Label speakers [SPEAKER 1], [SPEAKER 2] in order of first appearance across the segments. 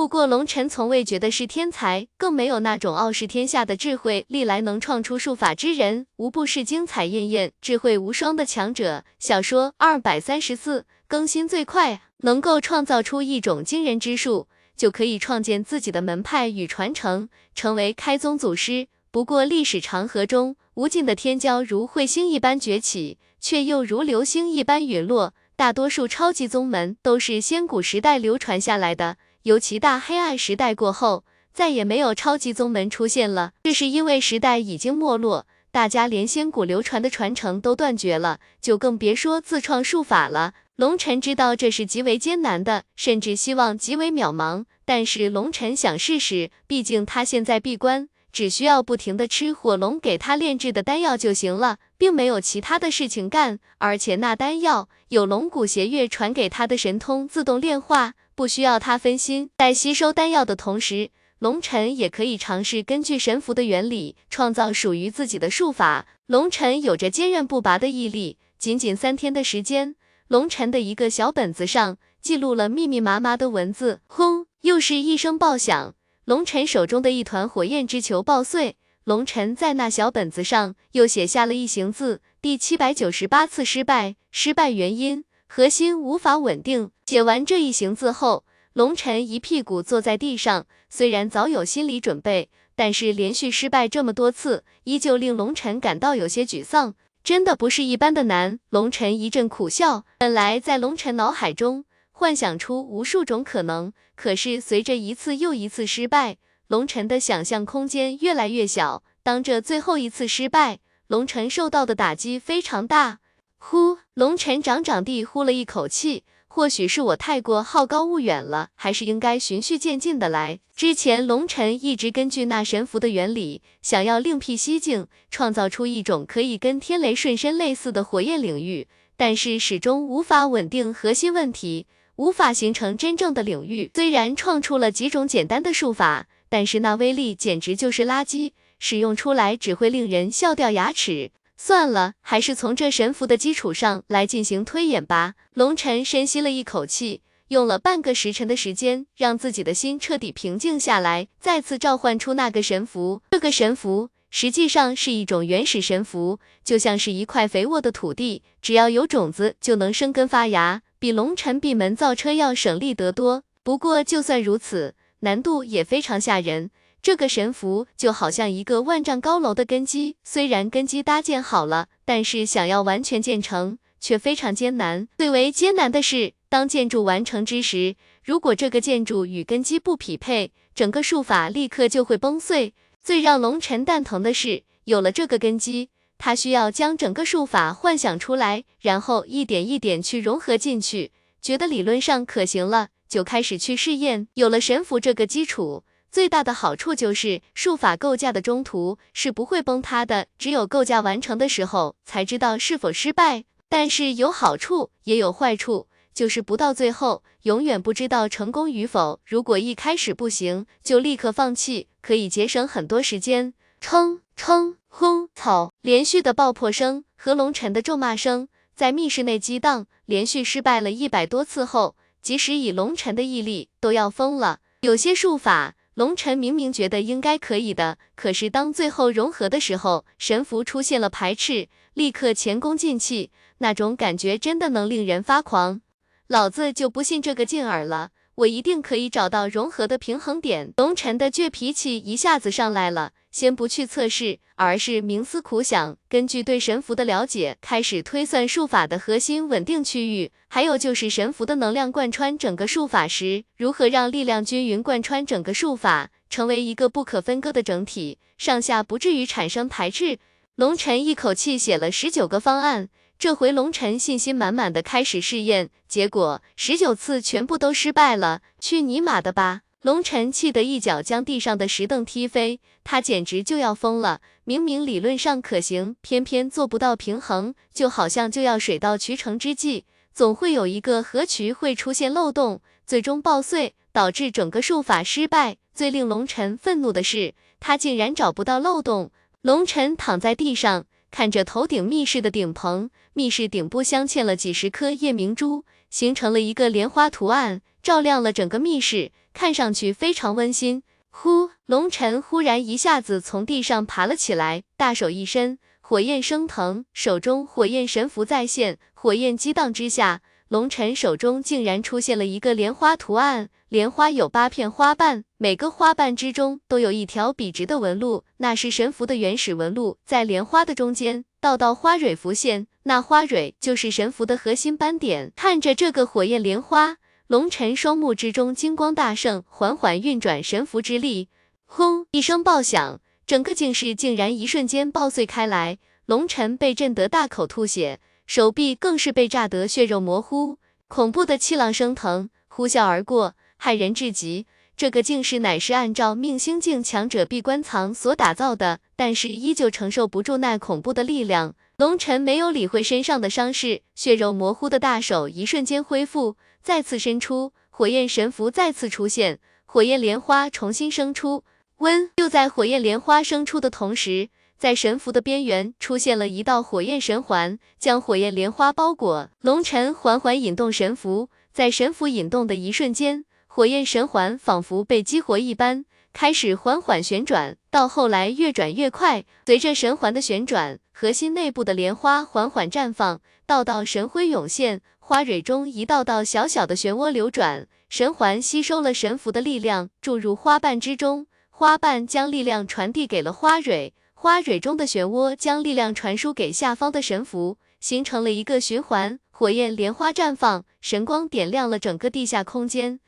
[SPEAKER 1] 不过龙晨从未觉得是天才，更没有那种傲视天下的智慧。历来能创出术法之人，无不是精彩艳艳、智慧无双的强者。小说二百三十四更新最快，能够创造出一种惊人之术，就可以创建自己的门派与传承，成为开宗祖师。不过历史长河中，无尽的天骄如彗星一般崛起，却又如流星一般陨落。大多数超级宗门都是仙古时代流传下来的，尤其大黑暗时代过后，再也没有超级宗门出现了。这是因为时代已经没落，大家连仙古流传的传承都断绝了，就更别说自创术法了。龙尘知道这是极为艰难的，甚至希望极为渺茫，但是龙尘想试试，毕竟他现在闭关。只需要不停的吃火龙给他炼制的丹药就行了，并没有其他的事情干。而且那丹药有龙骨邪月传给他的神通自动炼化，不需要他分心。在吸收丹药的同时，龙尘也可以尝试根据神符的原理创造属于自己的术法。龙尘有着坚韧不拔的毅力，仅仅三天的时间，龙尘的一个小本子上记录了密密麻麻的文字。轰！又是一声爆响。龙尘手中的一团火焰之球爆碎，龙尘在那小本子上又写下了一行字：第七百九十八次失败，失败原因核心无法稳定。写完这一行字后，龙尘一屁股坐在地上，虽然早有心理准备，但是连续失败这么多次，依旧令龙尘感到有些沮丧。真的不是一般的难。龙尘一阵苦笑，本来在龙尘脑海中。幻想出无数种可能，可是随着一次又一次失败，龙尘的想象空间越来越小。当这最后一次失败，龙尘受到的打击非常大。呼，龙尘长长地呼了一口气。或许是我太过好高骛远了，还是应该循序渐进的来。之前龙尘一直根据那神符的原理，想要另辟蹊径，创造出一种可以跟天雷瞬身类似的火焰领域，但是始终无法稳定核心问题。无法形成真正的领域。虽然创出了几种简单的术法，但是那威力简直就是垃圾，使用出来只会令人笑掉牙齿。算了，还是从这神符的基础上来进行推演吧。龙尘深吸了一口气，用了半个时辰的时间，让自己的心彻底平静下来，再次召唤出那个神符。这个神符实际上是一种原始神符，就像是一块肥沃的土地，只要有种子就能生根发芽。比龙尘闭门造车要省力得多，不过就算如此，难度也非常吓人。这个神符就好像一个万丈高楼的根基，虽然根基搭建好了，但是想要完全建成却非常艰难。最为艰难的是，当建筑完成之时，如果这个建筑与根基不匹配，整个术法立刻就会崩碎。最让龙尘蛋疼的是，有了这个根基。他需要将整个术法幻想出来，然后一点一点去融合进去，觉得理论上可行了，就开始去试验。有了神符这个基础，最大的好处就是术法构架的中途是不会崩塌的，只有构架完成的时候才知道是否失败。但是有好处也有坏处，就是不到最后永远不知道成功与否。如果一开始不行，就立刻放弃，可以节省很多时间。冲冲！轰！草连续的爆破声和龙尘的咒骂声在密室内激荡，连续失败了一百多次后，即使以龙尘的毅力都要疯了。有些术法，龙尘明明觉得应该可以的，可是当最后融合的时候，神符出现了排斥，立刻前功尽弃，那种感觉真的能令人发狂。老子就不信这个劲儿了，我一定可以找到融合的平衡点。龙尘的倔脾气一下子上来了。先不去测试，而是冥思苦想，根据对神符的了解，开始推算术法的核心稳定区域，还有就是神符的能量贯穿整个术法时，如何让力量均匀贯穿整个术法，成为一个不可分割的整体，上下不至于产生排斥。龙尘一口气写了十九个方案，这回龙尘信心满满的开始试验，结果十九次全部都失败了，去你妈的吧！龙尘气得一脚将地上的石凳踢飞，他简直就要疯了。明明理论上可行，偏偏做不到平衡，就好像就要水到渠成之际，总会有一个河渠会出现漏洞，最终爆碎，导致整个术法失败。最令龙尘愤怒的是，他竟然找不到漏洞。龙尘躺在地上，看着头顶密室的顶棚，密室顶部镶嵌了几十颗夜明珠。形成了一个莲花图案，照亮了整个密室，看上去非常温馨。呼，龙晨忽然一下子从地上爬了起来，大手一伸，火焰升腾，手中火焰神符再现，火焰激荡之下，龙晨手中竟然出现了一个莲花图案。莲花有八片花瓣，每个花瓣之中都有一条笔直的纹路，那是神符的原始纹路。在莲花的中间，道道花蕊浮现，那花蕊就是神符的核心斑点。看着这个火焰莲花，龙晨双目之中金光大盛，缓缓运转神符之力，轰一声爆响，整个境室竟然一瞬间爆碎开来。龙晨被震得大口吐血，手臂更是被炸得血肉模糊，恐怖的气浪升腾，呼啸而过。骇人至极，这个竟是乃是按照命星境强者闭关藏所打造的，但是依旧承受不住那恐怖的力量。龙尘没有理会身上的伤势，血肉模糊的大手一瞬间恢复，再次伸出，火焰神符再次出现，火焰莲花重新生出。温，就在火焰莲花生出的同时，在神符的边缘出现了一道火焰神环，将火焰莲花包裹。龙尘缓缓引动神符，在神符引动的一瞬间。火焰神环仿佛被激活一般，开始缓缓旋转，到后来越转越快。随着神环的旋转，核心内部的莲花缓缓绽放，道道神辉涌现，花蕊中一道道小小的漩涡流转。神环吸收了神符的力量，注入花瓣之中，花瓣将力量传递给了花蕊，花蕊中的漩涡将力量传输给下方的神符，形成了一个循环。火焰莲花绽放，神光点亮了整个地下空间。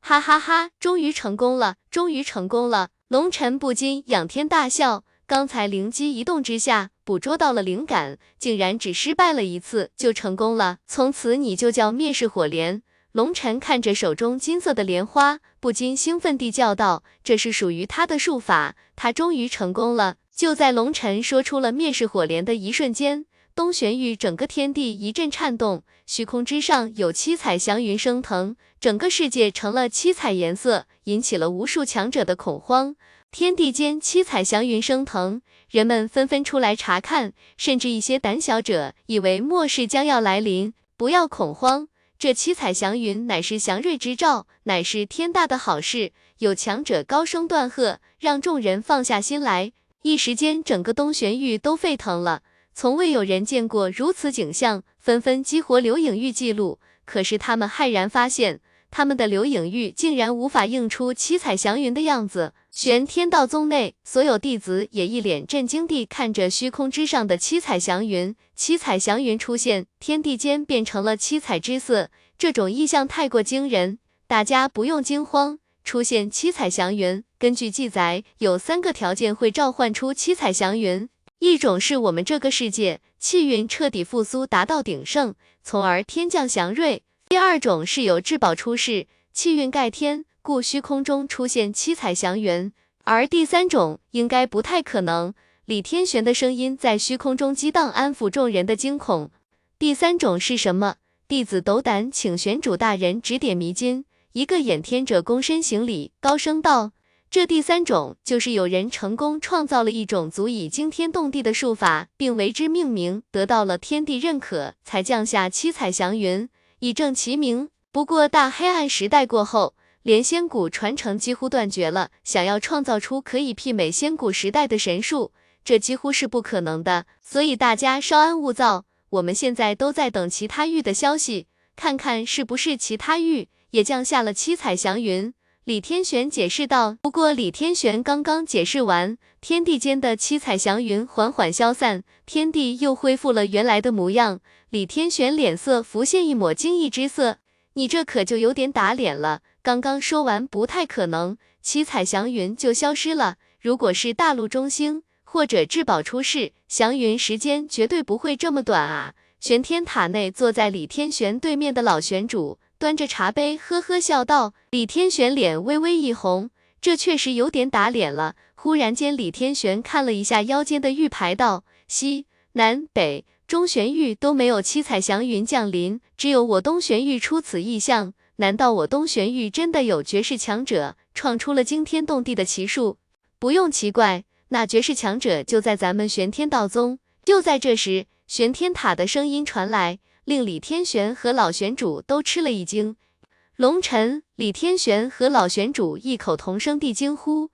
[SPEAKER 1] 哈哈哈！终于成功了，终于成功了！龙尘不禁仰天大笑。刚才灵机一动之下，捕捉到了灵感，竟然只失败了一次就成功了。从此你就叫灭世火莲。龙尘看着手中金色的莲花，不禁兴奋地叫道：“这是属于他的术法，他终于成功了！”就在龙尘说出了灭世火莲的一瞬间，东玄域整个天地一阵颤动，虚空之上有七彩祥云升腾。整个世界成了七彩颜色，引起了无数强者的恐慌。天地间七彩祥云升腾，人们纷纷出来查看，甚至一些胆小者以为末世将要来临。不要恐慌，这七彩祥云乃是祥瑞之兆，乃是天大的好事。有强者高声断喝，让众人放下心来。一时间，整个东玄域都沸腾了，从未有人见过如此景象，纷纷激活流影域记录。可是他们骇然发现。他们的流影玉竟然无法映出七彩祥云的样子。玄天道宗内所有弟子也一脸震惊地看着虚空之上的七彩祥云。七彩祥云出现，天地间变成了七彩之色，这种异象太过惊人，大家不用惊慌。出现七彩祥云，根据记载，有三个条件会召唤出七彩祥云：一种是我们这个世界气运彻底复苏，达到鼎盛，从而天降祥瑞。第二种是有至宝出世，气运盖天，故虚空中出现七彩祥云；而第三种应该不太可能。李天玄的声音在虚空中激荡，安抚众人的惊恐。第三种是什么？弟子斗胆，请玄主大人指点迷津。一个眼天者躬身行礼，高声道：“这第三种就是有人成功创造了一种足以惊天动地的术法，并为之命名，得到了天地认可，才降下七彩祥云。”以正其名。不过大黑暗时代过后，连仙古传承几乎断绝了。想要创造出可以媲美仙古时代的神术，这几乎是不可能的。所以大家稍安勿躁，我们现在都在等其他域的消息，看看是不是其他域也降下了七彩祥云。李天玄解释道。不过李天玄刚刚解释完，天地间的七彩祥云缓缓消散，天地又恢复了原来的模样。李天玄脸色浮现一抹惊异之色，你这可就有点打脸了。刚刚说完不太可能，七彩祥云就消失了。如果是大陆中兴或者至宝出世，祥云时间绝对不会这么短啊！玄天塔内坐在李天玄对面的老玄主端着茶杯，呵呵笑道。李天玄脸微微一红，这确实有点打脸了。忽然间，李天玄看了一下腰间的玉牌，道：西南北。中玄域都没有七彩祥云降临，只有我东玄域出此异象。难道我东玄域真的有绝世强者创出了惊天动地的奇术？不用奇怪，那绝世强者就在咱们玄天道宗。就在这时，玄天塔的声音传来，令李天玄和老玄主都吃了一惊。龙晨、李天玄和老玄主异口同声地惊呼：“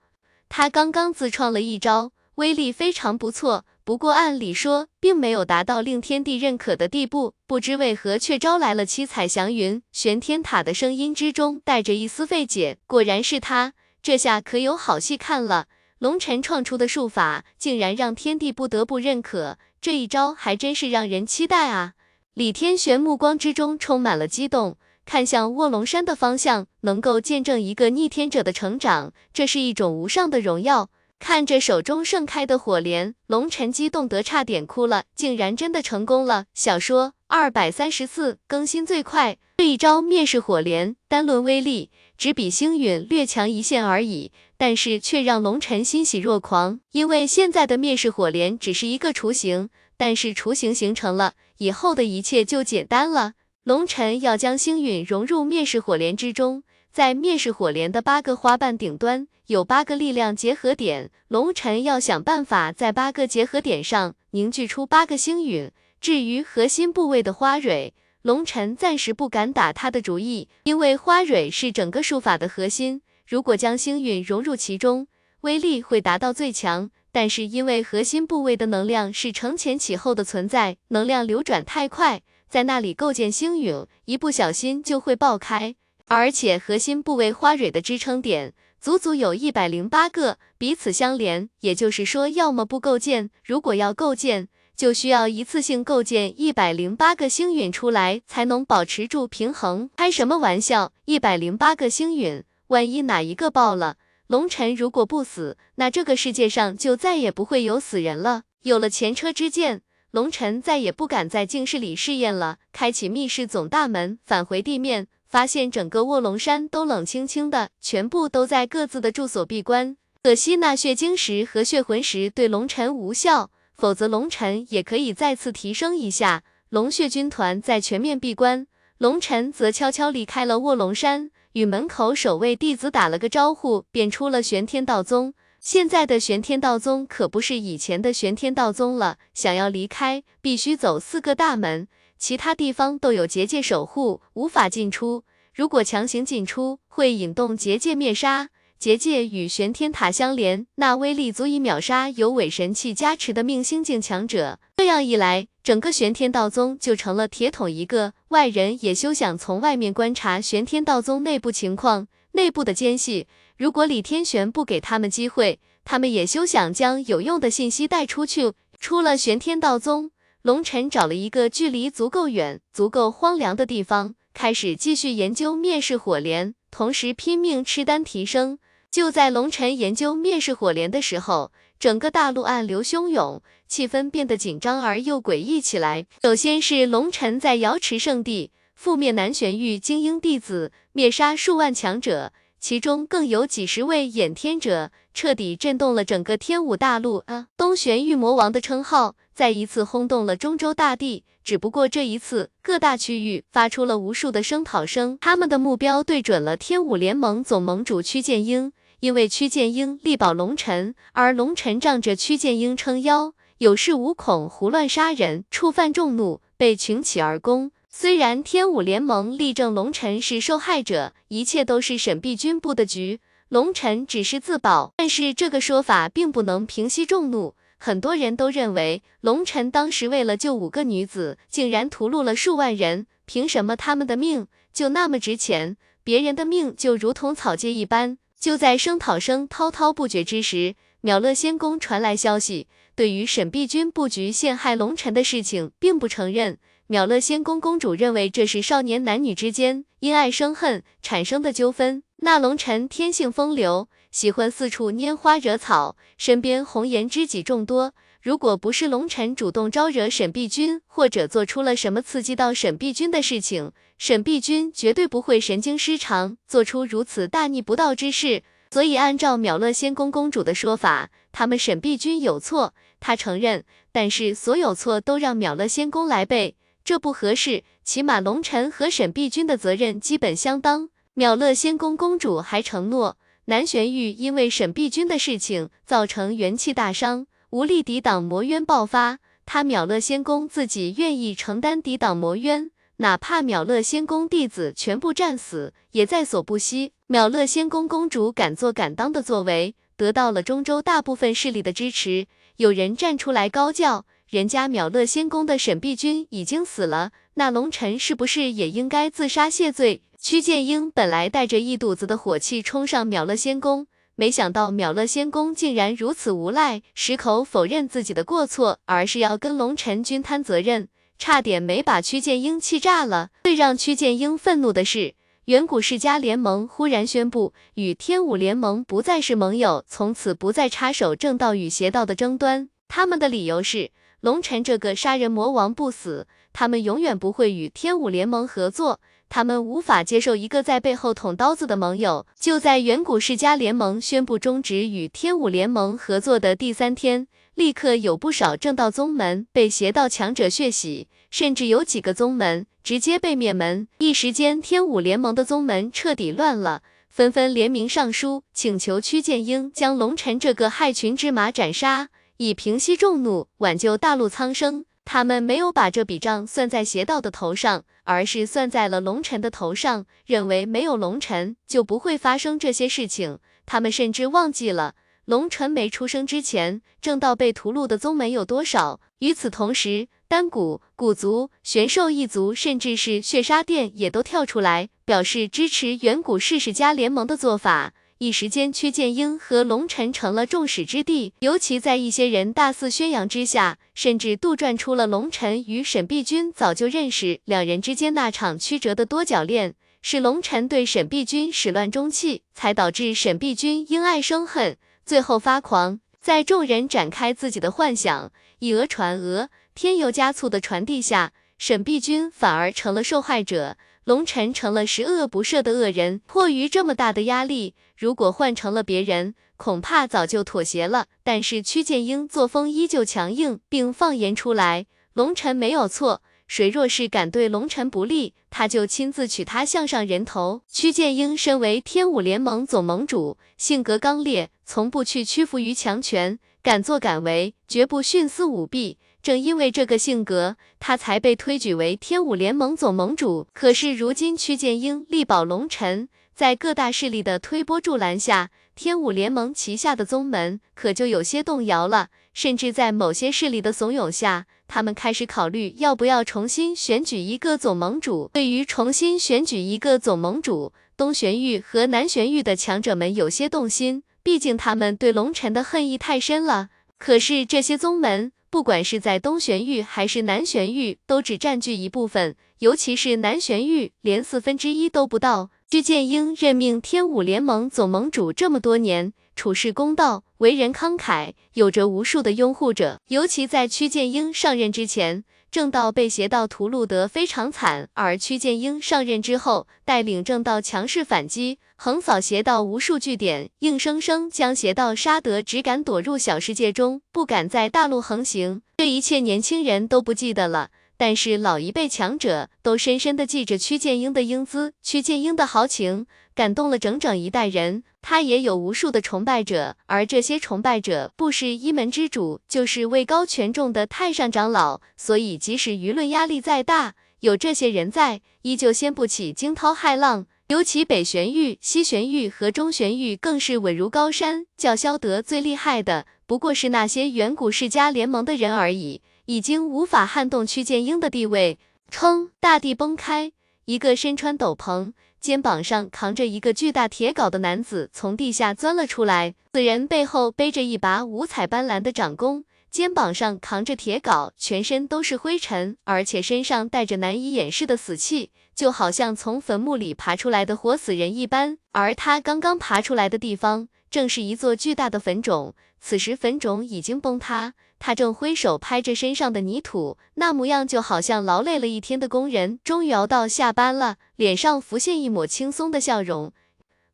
[SPEAKER 1] 他刚刚自创了一招，威力非常不错。不过按理说，并没有达到令天地认可的地步，不知为何却招来了七彩祥云。”玄天塔的声音之中带着一丝费解。果然是他，这下可有好戏看了。龙晨创出的术法，竟然让天地不得不认可，这一招还真是让人期待啊！李天玄目光之中充满了激动。看向卧龙山的方向，能够见证一个逆天者的成长，这是一种无上的荣耀。看着手中盛开的火莲，龙晨激动得差点哭了，竟然真的成功了。小说二百三十四更新最快，这一招灭世火莲，单论威力，只比星陨略强一线而已，但是却让龙晨欣喜若狂，因为现在的灭世火莲只是一个雏形，但是雏形形成了以后的一切就简单了。龙晨要将星陨融入灭世火莲之中，在灭世火莲的八个花瓣顶端有八个力量结合点，龙晨要想办法在八个结合点上凝聚出八个星陨。至于核心部位的花蕊，龙晨暂时不敢打他的主意，因为花蕊是整个术法的核心，如果将星陨融入其中，威力会达到最强。但是因为核心部位的能量是承前启后的存在，能量流转太快。在那里构建星陨，一不小心就会爆开。而且核心部位花蕊的支撑点足足有一百零八个，彼此相连。也就是说，要么不构建，如果要构建，就需要一次性构建一百零八个星陨出来，才能保持住平衡。开什么玩笑？一百零八个星陨，万一哪一个爆了，龙尘如果不死，那这个世界上就再也不会有死人了。有了前车之鉴。龙尘再也不敢在净室里试验了，开启密室总大门，返回地面，发现整个卧龙山都冷清清的，全部都在各自的住所闭关。可惜那血晶石和血魂石对龙尘无效，否则龙尘也可以再次提升一下。龙血军团在全面闭关，龙尘则悄悄离开了卧龙山，与门口守卫弟子打了个招呼，便出了玄天道宗。现在的玄天道宗可不是以前的玄天道宗了，想要离开，必须走四个大门，其他地方都有结界守护，无法进出。如果强行进出，会引动结界灭杀。结界与玄天塔相连，那威力足以秒杀有伪神器加持的命星境强者。这样一来，整个玄天道宗就成了铁桶一个，外人也休想从外面观察玄天道宗内部情况。内部的奸细，如果李天玄不给他们机会，他们也休想将有用的信息带出去。出了玄天道宗，龙尘找了一个距离足够远、足够荒凉的地方，开始继续研究灭世火莲，同时拼命吃丹提升。就在龙尘研究灭世火莲的时候，整个大陆暗流汹涌，气氛变得紧张而又诡异起来。首先是龙尘在瑶池圣地。覆灭南玄域精英弟子，灭杀数万强者，其中更有几十位掩天者，彻底震动了整个天武大陆啊！东玄玉魔王的称号再一次轰动了中州大地。只不过这一次，各大区域发出了无数的声讨声，他们的目标对准了天武联盟总盟主屈剑英，因为屈剑英力保龙尘，而龙尘仗着屈剑英撑腰，有恃无恐，胡乱杀人，触犯众怒，被群起而攻。虽然天武联盟力证龙尘是受害者，一切都是沈碧君布的局，龙尘只是自保，但是这个说法并不能平息众怒。很多人都认为龙尘当时为了救五个女子，竟然屠戮了数万人，凭什么他们的命就那么值钱，别人的命就如同草芥一般？就在声讨声滔滔不绝之时，秒乐仙宫传来消息，对于沈碧君布局陷害龙尘的事情，并不承认。秒乐仙宫公主认为这是少年男女之间因爱生恨产生的纠纷。那龙尘天性风流，喜欢四处拈花惹草，身边红颜知己众多。如果不是龙尘主动招惹沈碧君，或者做出了什么刺激到沈碧君的事情，沈碧君绝对不会神经失常，做出如此大逆不道之事。所以，按照秒乐仙宫公主的说法，他们沈碧君有错，她承认，但是所有错都让秒乐仙宫来背。这不合适，起码龙尘和沈碧君的责任基本相当。秒乐仙宫公主还承诺，南玄玉因为沈碧君的事情造成元气大伤，无力抵挡魔渊爆发，他秒乐仙宫自己愿意承担抵挡魔渊，哪怕秒乐仙宫弟子全部战死，也在所不惜。秒乐仙宫公主敢做敢当的作为，得到了中州大部分势力的支持。有人站出来高叫：“人家秒乐仙宫的沈碧君已经死了，那龙晨是不是也应该自杀谢罪？”屈剑英本来带着一肚子的火气冲上秒乐仙宫。没想到秒乐仙宫竟然如此无赖，矢口否认自己的过错，而是要跟龙尘君摊责任，差点没把屈剑英气炸了。最让屈剑英愤怒的是，远古世家联盟忽然宣布与天武联盟不再是盟友，从此不再插手正道与邪道的争端。他们的理由是，龙尘这个杀人魔王不死，他们永远不会与天武联盟合作。他们无法接受一个在背后捅刀子的盟友。就在远古世家联盟宣布终止与天武联盟合作的第三天，立刻有不少正道宗门被邪道强者血洗，甚至有几个宗门直接被灭门。一时间，天武联盟的宗门彻底乱了，纷纷联名上书，请求屈剑英将龙尘这个害群之马斩杀，以平息众怒，挽救大陆苍生。他们没有把这笔账算在邪道的头上，而是算在了龙尘的头上，认为没有龙尘就不会发生这些事情。他们甚至忘记了龙尘没出生之前，正道被屠戮的宗门有多少。与此同时，丹谷、古族、玄兽一族，甚至是血杀殿也都跳出来表示支持远古世世家联盟的做法。一时间，屈剑英和龙尘成了众矢之的。尤其在一些人大肆宣扬之下，甚至杜撰出了龙尘与沈碧君早就认识，两人之间那场曲折的多角恋，是龙尘对沈碧君始乱终弃，才导致沈碧君因爱生恨，最后发狂。在众人展开自己的幻想，以讹传讹，添油加醋的传递下，沈碧君反而成了受害者。龙尘成了十恶不赦的恶人，迫于这么大的压力，如果换成了别人，恐怕早就妥协了。但是屈剑英作风依旧强硬，并放言出来，龙尘没有错，谁若是敢对龙尘不利，他就亲自取他项上人头。屈剑英身为天武联盟总盟主，性格刚烈，从不去屈服于强权，敢作敢为，绝不徇私舞弊。正因为这个性格，他才被推举为天武联盟总盟主。可是如今屈剑英力保龙尘，在各大势力的推波助澜下，天武联盟旗下的宗门可就有些动摇了。甚至在某些势力的怂恿下，他们开始考虑要不要重新选举一个总盟主。对于重新选举一个总盟主，东玄域和南玄域的强者们有些动心，毕竟他们对龙尘的恨意太深了。可是这些宗门。不管是在东玄域还是南玄域，都只占据一部分，尤其是南玄域，连四分之一都不到。屈剑英任命天武联盟总盟主这么多年，处事公道，为人慷慨，有着无数的拥护者。尤其在屈剑英上任之前。正道被邪道屠戮得非常惨，而屈剑英上任之后，带领正道强势反击，横扫邪道无数据点，硬生生将邪道杀得只敢躲入小世界中，不敢在大陆横行。这一切年轻人都不记得了，但是老一辈强者都深深的记着屈剑英的英姿，屈剑英的豪情。感动了整整一代人，他也有无数的崇拜者，而这些崇拜者不是一门之主，就是位高权重的太上长老。所以，即使舆论压力再大，有这些人在，依旧掀不起惊涛骇浪。尤其北玄域、西玄域和中玄域更是稳如高山，叫嚣得最厉害的不过是那些远古世家联盟的人而已，已经无法撼动屈剑英的地位。称大地崩开，一个身穿斗篷。肩膀上扛着一个巨大铁镐的男子从地下钻了出来，此人背后背着一把五彩斑斓的掌弓，肩膀上扛着铁镐，全身都是灰尘，而且身上带着难以掩饰的死气，就好像从坟墓里爬出来的活死人一般。而他刚刚爬出来的地方，正是一座巨大的坟冢，此时坟冢已经崩塌。他正挥手拍着身上的泥土，那模样就好像劳累了一天的工人终于熬到下班了，脸上浮现一抹轻松的笑容。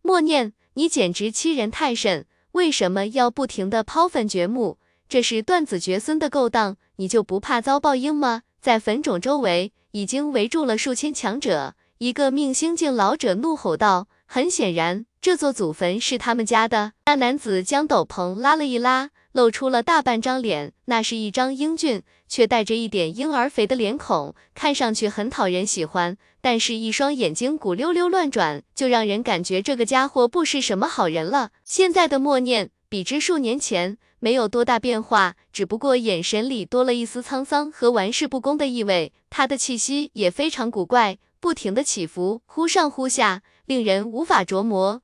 [SPEAKER 1] 默念，你简直欺人太甚！为什么要不停的抛坟掘墓？这是断子绝孙的勾当，你就不怕遭报应吗？在坟冢周围已经围住了数千强者，一个命星境老者怒吼道：“很显然，这座祖坟是他们家的。”那男子将斗篷拉了一拉。露出了大半张脸，那是一张英俊却带着一点婴儿肥的脸孔，看上去很讨人喜欢。但是，一双眼睛骨溜溜乱转，就让人感觉这个家伙不是什么好人了。现在的默念比之数年前没有多大变化，只不过眼神里多了一丝沧桑和玩世不恭的意味。他的气息也非常古怪，不停的起伏，忽上忽下，令人无法琢磨。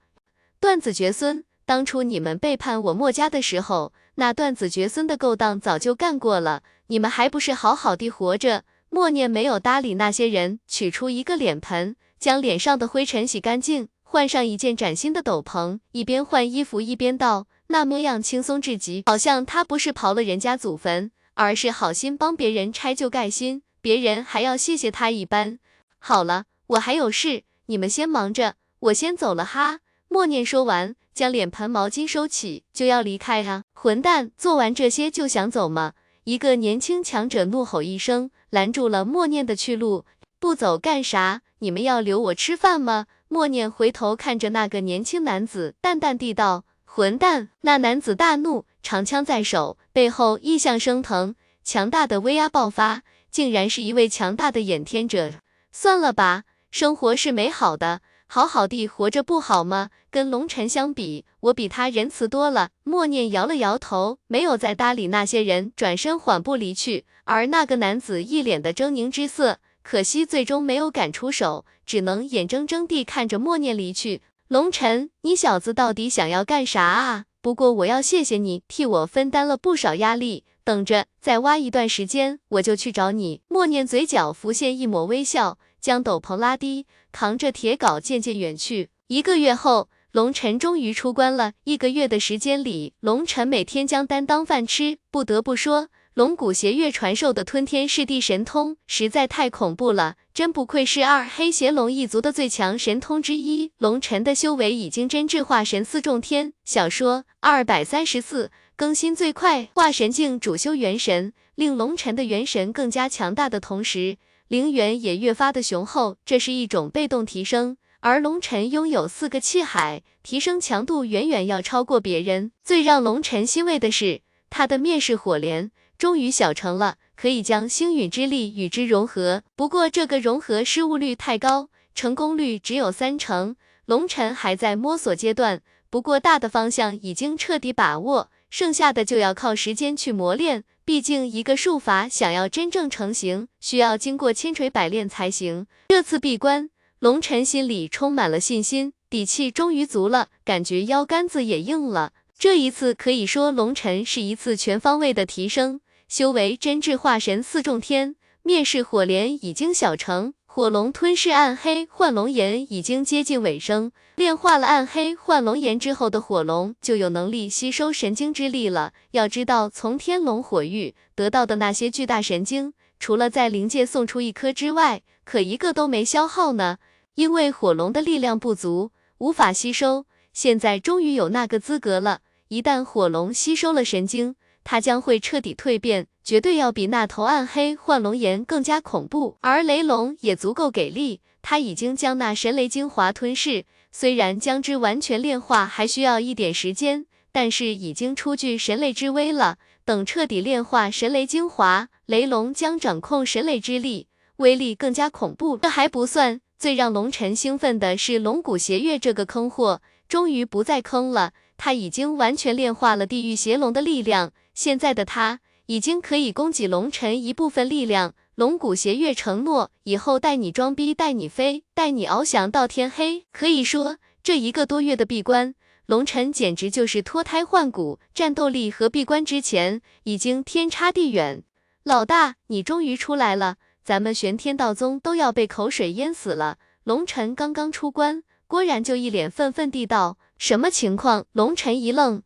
[SPEAKER 1] 断子绝孙，当初你们背叛我墨家的时候，那断子绝孙的勾当早就干过了，你们还不是好好的活着？默念没有搭理那些人，取出一个脸盆，将脸上的灰尘洗干净，换上一件崭新的斗篷，一边换衣服一边道，那模样轻松至极，好像他不是刨了人家祖坟，而是好心帮别人拆旧盖新，别人还要谢谢他一般。好了，我还有事，你们先忙着，我先走了哈。默念说完，将脸盆毛巾收起，就要离开啊！混蛋，做完这些就想走吗？一个年轻强者怒吼一声。拦住了默念的去路，不走干啥？你们要留我吃饭吗？默念回头看着那个年轻男子，淡淡地道：“混蛋！”那男子大怒，长枪在手，背后异象升腾，强大的威压爆发，竟然是一位强大的眼天者。算了吧，生活是美好的，好好地活着不好吗？跟龙尘相比，我比他仁慈多了。默念摇了摇头，没有再搭理那些人，转身缓步离去。而那个男子一脸的狰狞之色，可惜最终没有敢出手，只能眼睁睁地看着默念离去。龙尘，你小子到底想要干啥啊？不过我要谢谢你，替我分担了不少压力。等着，再挖一段时间，我就去找你。默念嘴角浮现一抹微笑，将斗篷拉低，扛着铁镐渐渐远去。一个月后，龙尘终于出关了。一个月的时间里，龙尘每天将丹当饭吃。不得不说。龙骨邪月传授的吞天噬地神通实在太恐怖了，真不愧是二黑邪龙一族的最强神通之一。龙尘的修为已经真至化神四重天。小说二百三十四更新最快，化神境主修元神，令龙尘的元神更加强大的同时，灵元也越发的雄厚，这是一种被动提升。而龙尘拥有四个气海，提升强度远远要超过别人。最让龙尘欣慰的是，他的灭世火莲。终于小成了，可以将星陨之力与之融合。不过这个融合失误率太高，成功率只有三成。龙尘还在摸索阶段，不过大的方向已经彻底把握，剩下的就要靠时间去磨练。毕竟一个术法想要真正成型，需要经过千锤百炼才行。这次闭关，龙尘心里充满了信心，底气终于足了，感觉腰杆子也硬了。这一次可以说龙尘是一次全方位的提升。修为真至化神四重天，灭世火莲已经小成，火龙吞噬暗黑幻龙炎已经接近尾声。炼化了暗黑幻龙炎之后的火龙，就有能力吸收神经之力了。要知道，从天龙火域得到的那些巨大神经，除了在灵界送出一颗之外，可一个都没消耗呢。因为火龙的力量不足，无法吸收。现在终于有那个资格了。一旦火龙吸收了神经，它将会彻底蜕变，绝对要比那头暗黑幻龙炎更加恐怖。而雷龙也足够给力，他已经将那神雷精华吞噬，虽然将之完全炼化还需要一点时间，但是已经初具神雷之威了。等彻底炼化神雷精华，雷龙将掌控神雷之力，威力更加恐怖。这还不算，最让龙尘兴奋的是龙骨邪月这个坑货，终于不再坑了。他已经完全炼化了地狱邪龙的力量。现在的他已经可以供给龙尘一部分力量。龙骨邪月承诺以后带你装逼，带你飞，带你翱翔到天黑。可以说，这一个多月的闭关，龙尘简直就是脱胎换骨，战斗力和闭关之前已经天差地远。老大，你终于出来了，咱们玄天道宗都要被口水淹死了。龙尘刚刚出关，郭然就一脸愤愤地道：“什么情况？”龙尘一愣，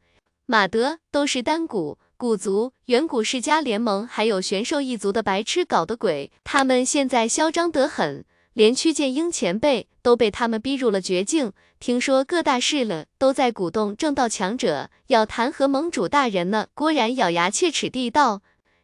[SPEAKER 1] 马德都是丹骨。古族、远古世家联盟，还有玄兽一族的白痴搞的鬼，他们现在嚣张得很，连曲剑英前辈都被他们逼入了绝境。听说各大势力都在鼓动正道强者要弹劾盟主大人呢。郭然咬牙切齿地道：“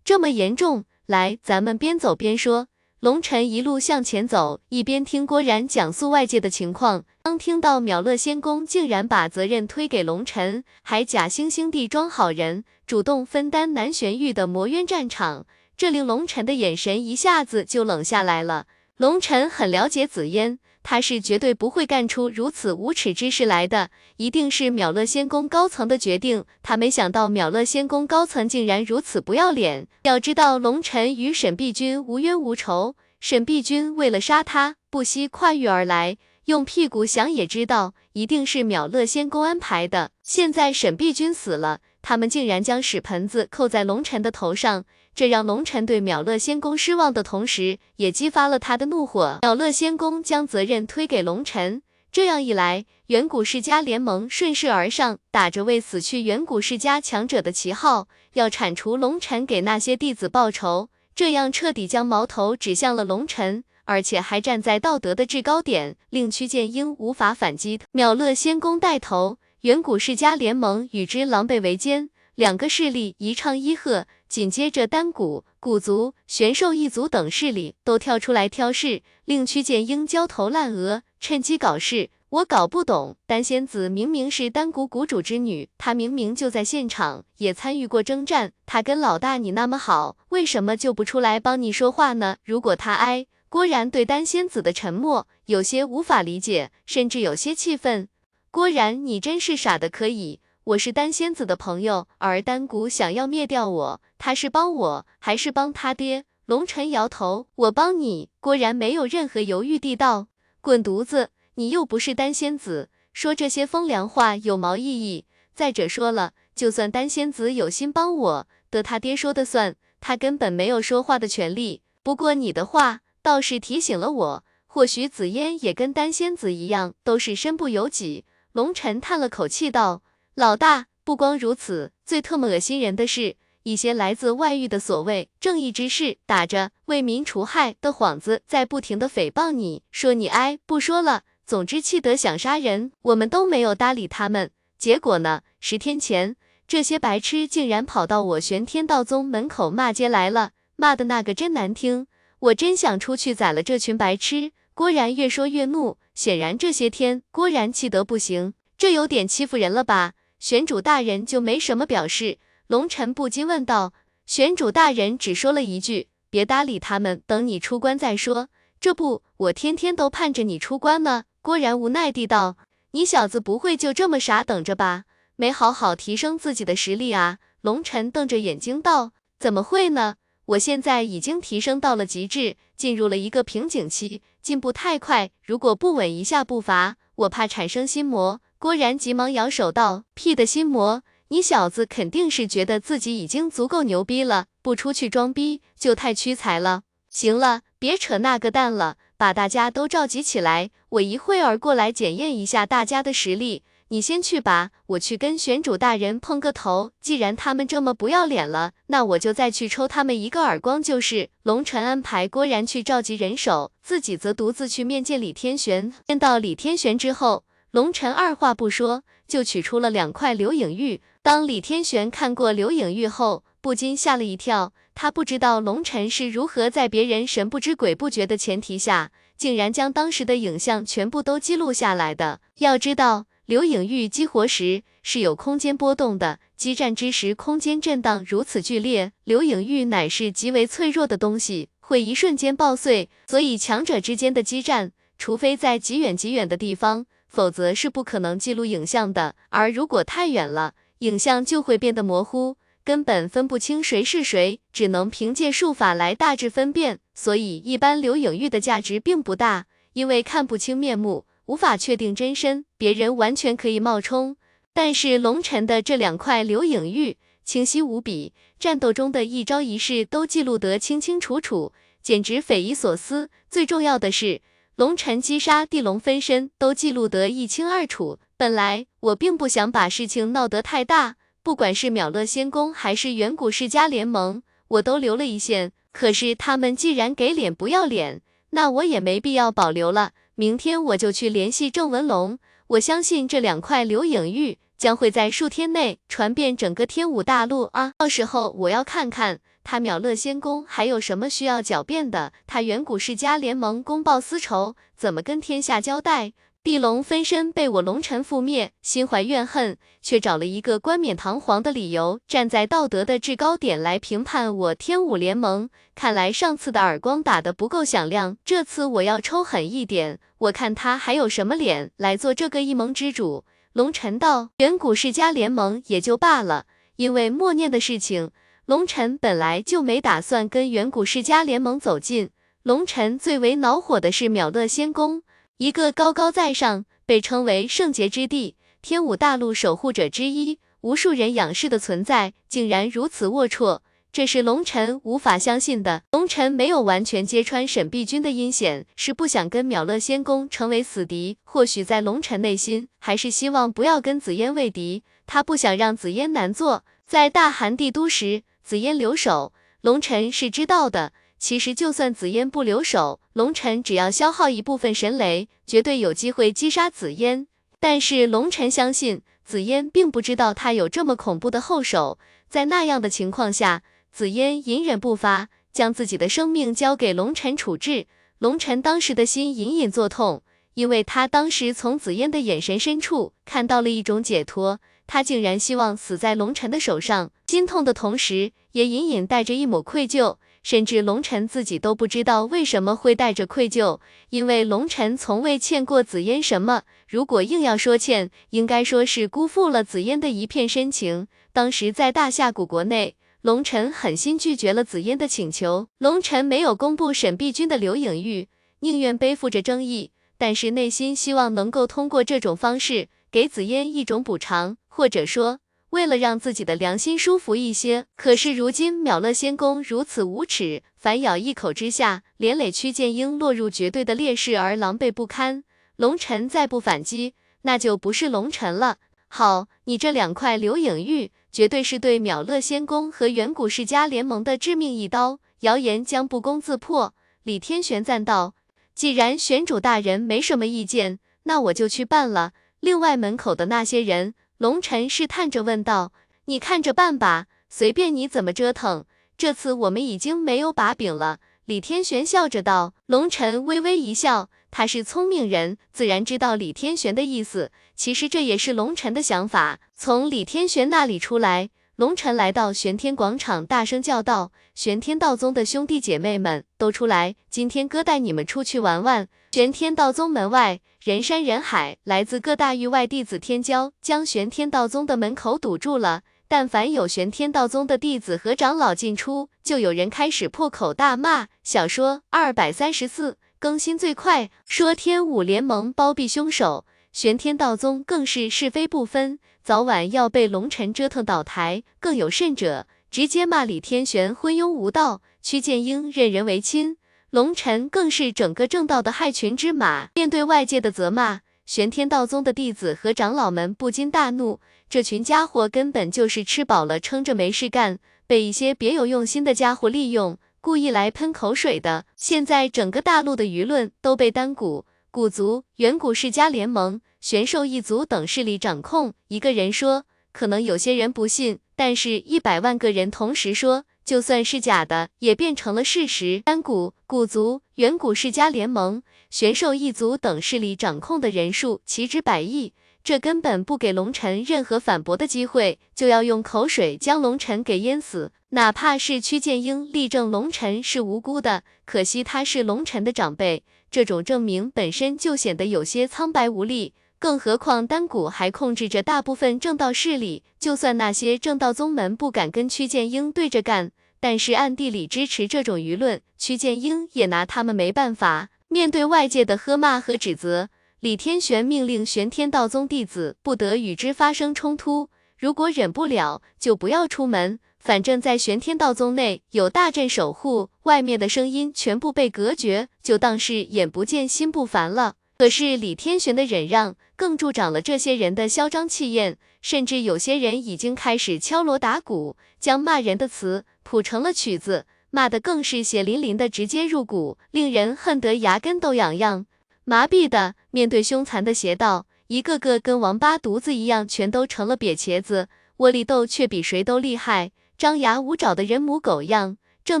[SPEAKER 1] 这么严重？来，咱们边走边说。”龙晨一路向前走，一边听郭然讲述外界的情况。当听到淼乐仙宫竟然把责任推给龙晨，还假惺惺地装好人，主动分担南玄域的魔渊战场，这令龙晨的眼神一下子就冷下来了。龙晨很了解紫嫣。他是绝对不会干出如此无耻之事来的，一定是淼乐仙宫高层的决定。他没想到淼乐仙宫高层竟然如此不要脸。要知道，龙晨与沈碧君无冤无仇，沈碧君为了杀他，不惜跨域而来，用屁股想也知道，一定是淼乐仙宫安排的。现在沈碧君死了，他们竟然将屎盆子扣在龙晨的头上。这让龙晨对淼乐仙宫失望的同时，也激发了他的怒火。淼乐仙宫将责任推给龙晨，这样一来，远古世家联盟顺势而上，打着为死去远古世家强者的旗号，要铲除龙晨，给那些弟子报仇，这样彻底将矛头指向了龙晨，而且还站在道德的制高点，令屈剑英无法反击。淼乐仙宫带头，远古世家联盟与之狼狈为奸，两个势力一唱一和。紧接着，丹谷、古族、玄兽一族等势力都跳出来挑事，令屈剑英焦头烂额，趁机搞事。我搞不懂，丹仙子明明是丹谷谷主之女，她明明就在现场，也参与过征战，她跟老大你那么好，为什么就不出来帮你说话呢？如果她哀，郭然对丹仙子的沉默有些无法理解，甚至有些气愤。郭然，你真是傻的可以。我是丹仙子的朋友，而丹谷想要灭掉我，他是帮我还是帮他爹？龙尘摇头，我帮你。郭然没有任何犹豫地道，滚犊子！你又不是丹仙子，说这些风凉话有毛意义？再者说了，就算丹仙子有心帮我，得他爹说的算，他根本没有说话的权利。不过你的话倒是提醒了我，或许紫嫣也跟丹仙子一样，都是身不由己。龙尘叹了口气道。老大，不光如此，最特么恶心人的是，一些来自外域的所谓正义之士，打着为民除害的幌子，在不停的诽谤你，说你哎，不说了，总之气得想杀人。我们都没有搭理他们，结果呢？十天前，这些白痴竟然跑到我玄天道宗门口骂街来了，骂的那个真难听，我真想出去宰了这群白痴。郭然越说越怒，显然这些天郭然气得不行，这有点欺负人了吧？玄主大人就没什么表示，龙尘不禁问道。玄主大人只说了一句：“别搭理他们，等你出关再说。”这不，我天天都盼着你出关呢。郭然无奈地道：“你小子不会就这么傻等着吧？没好好提升自己的实力啊？”龙尘瞪着眼睛道：“怎么会呢？我现在已经提升到了极致，进入了一个瓶颈期，进步太快，如果不稳一下步伐，我怕产生心魔。”郭然急忙摇手道：“屁的心魔，你小子肯定是觉得自己已经足够牛逼了，不出去装逼就太屈才了。行了，别扯那个蛋了，把大家都召集起来，我一会儿过来检验一下大家的实力。你先去吧，我去跟玄主大人碰个头。既然他们这么不要脸了，那我就再去抽他们一个耳光就是。”龙晨安排郭然去召集人手，自己则独自去面见李天玄。见到李天玄之后。龙尘二话不说就取出了两块流影玉。当李天玄看过流影玉后，不禁吓了一跳。他不知道龙尘是如何在别人神不知鬼不觉的前提下，竟然将当时的影像全部都记录下来的。要知道，流影玉激活时是有空间波动的，激战之时空间震荡如此剧烈，流影玉乃是极为脆弱的东西，会一瞬间爆碎。所以强者之间的激战，除非在极远极远的地方。否则是不可能记录影像的，而如果太远了，影像就会变得模糊，根本分不清谁是谁，只能凭借术法来大致分辨。所以一般留影玉的价值并不大，因为看不清面目，无法确定真身，别人完全可以冒充。但是龙尘的这两块留影玉清晰无比，战斗中的一招一式都记录得清清楚楚，简直匪夷所思。最重要的是。龙尘击杀地龙分身都记录得一清二楚。本来我并不想把事情闹得太大，不管是秒乐仙宫还是远古世家联盟，我都留了一线。可是他们既然给脸不要脸，那我也没必要保留了。明天我就去联系郑文龙，我相信这两块流影玉将会在数天内传遍整个天武大陆啊！到时候我要看看他秒乐仙宫还有什么需要狡辩的？他远古世家联盟公报私仇，怎么跟天下交代？地龙分身被我龙尘覆灭，心怀怨恨，却找了一个冠冕堂皇的理由，站在道德的制高点来评判我天武联盟。看来上次的耳光打得不够响亮，这次我要抽狠一点，我看他还有什么脸来做这个一盟之主。龙尘道：远古世家联盟也就罢了，因为默念的事情，龙尘本来就没打算跟远古世家联盟走近。龙尘最为恼火的是秒乐仙宫。一个高高在上，被称为圣洁之地、天武大陆守护者之一，无数人仰视的存在，竟然如此龌龊，这是龙尘无法相信的。龙尘没有完全揭穿沈碧君的阴险，是不想跟秒乐仙宫成为死敌。或许在龙尘内心，还是希望不要跟紫嫣为敌，他不想让紫嫣难做。在大寒帝都时，紫嫣留守，龙尘是知道的。其实，就算紫嫣不留守，龙尘只要消耗一部分神雷，绝对有机会击杀紫嫣。但是，龙尘相信紫嫣并不知道他有这么恐怖的后手。在那样的情况下，紫嫣隐忍不发，将自己的生命交给龙尘处置。龙尘当时的心隐隐作痛，因为他当时从紫嫣的眼神深处看到了一种解脱。他竟然希望死在龙尘的手上，心痛的同时，也隐隐带着一抹愧疚。甚至龙尘自己都不知道为什么会带着愧疚，因为龙尘从未欠过紫嫣什么。如果硬要说欠，应该说是辜负了紫嫣的一片深情。当时在大夏古国内，龙尘狠心拒绝了紫嫣的请求。龙尘没有公布沈碧君的刘影玉，宁愿背负着争议，但是内心希望能够通过这种方式给紫嫣一种补偿，或者说。为了让自己的良心舒服一些，可是如今秒乐仙宫如此无耻，反咬一口之下，连累屈剑英落入绝对的劣势而狼狈不堪。龙尘再不反击，那就不是龙尘了。好，你这两块流影玉，绝对是对秒乐仙宫和远古世家联盟的致命一刀，谣言将不攻自破。李天玄赞道：“既然玄主大人没什么意见，那我就去办了。另外门口的那些人。”龙尘试探着问道：“你看着办吧，随便你怎么折腾。这次我们已经没有把柄了。”李天玄笑着道。龙尘微微一笑，他是聪明人，自然知道李天玄的意思。其实这也是龙尘的想法。从李天玄那里出来，龙尘来到玄天广场，大声叫道：“玄天道宗的兄弟姐妹们都出来，今天哥带你们出去玩玩。”玄天道宗门外。人山人海，来自各大域外弟子天骄将玄天道宗的门口堵住了。但凡有玄天道宗的弟子和长老进出，就有人开始破口大骂。小说二百三十四更新最快，说天武联盟包庇凶手，玄天道宗更是是非不分，早晚要被龙尘折腾倒台。更有甚者，直接骂李天玄昏庸无道，屈剑英任人唯亲。龙尘更是整个正道的害群之马，面对外界的责骂，玄天道宗的弟子和长老们不禁大怒。这群家伙根本就是吃饱了撑着没事干，被一些别有用心的家伙利用，故意来喷口水的。现在整个大陆的舆论都被丹谷、古族、远古世家联盟、玄兽一族等势力掌控。一个人说，可能有些人不信，但是一百万个人同时说。就算是假的，也变成了事实。丹谷、古族、远古世家联盟、玄兽一族等势力掌控的人数岂止百亿，这根本不给龙尘任何反驳的机会，就要用口水将龙尘给淹死。哪怕是屈剑英力证龙尘是无辜的，可惜他是龙尘的长辈，这种证明本身就显得有些苍白无力。更何况丹谷还控制着大部分正道势力，就算那些正道宗门不敢跟屈剑英对着干，但是暗地里支持这种舆论，屈剑英也拿他们没办法。面对外界的喝骂和指责，李天玄命令玄天道宗弟子不得与之发生冲突，如果忍不了，就不要出门。反正，在玄天道宗内有大阵守护，外面的声音全部被隔绝，就当是眼不见心不烦了。可是李天玄的忍让，更助长了这些人的嚣张气焰，甚至有些人已经开始敲锣打鼓，将骂人的词谱成了曲子，骂的更是血淋淋的，直接入骨，令人恨得牙根都痒痒。麻痹的面对凶残的邪道，一个个跟王八犊子一样，全都成了瘪茄子，窝里斗却比谁都厉害。张牙舞爪的人模狗样。正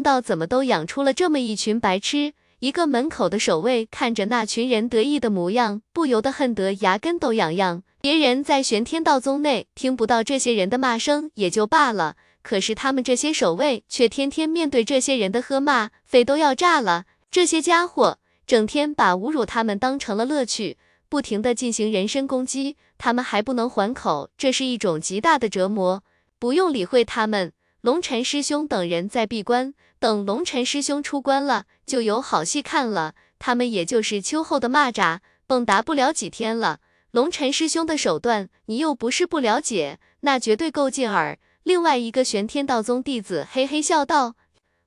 [SPEAKER 1] 道怎么都养出了这么一群白痴？一个门口的守卫看着那群人得意的模样，不由得恨得牙根都痒痒。别人在玄天道宗内听不到这些人的骂声也就罢了，可是他们这些守卫却天天面对这些人的喝骂，肺都要炸了。这些家伙整天把侮辱他们当成了乐趣，不停的进行人身攻击，他们还不能还口，这是一种极大的折磨。不用理会他们。龙尘师兄等人在闭关，等龙尘师兄出关了，就有好戏看了。他们也就是秋后的蚂蚱，蹦跶不了几天了。龙尘师兄的手段，你又不是不了解，那绝对够劲儿。另外一个玄天道宗弟子嘿嘿笑道：“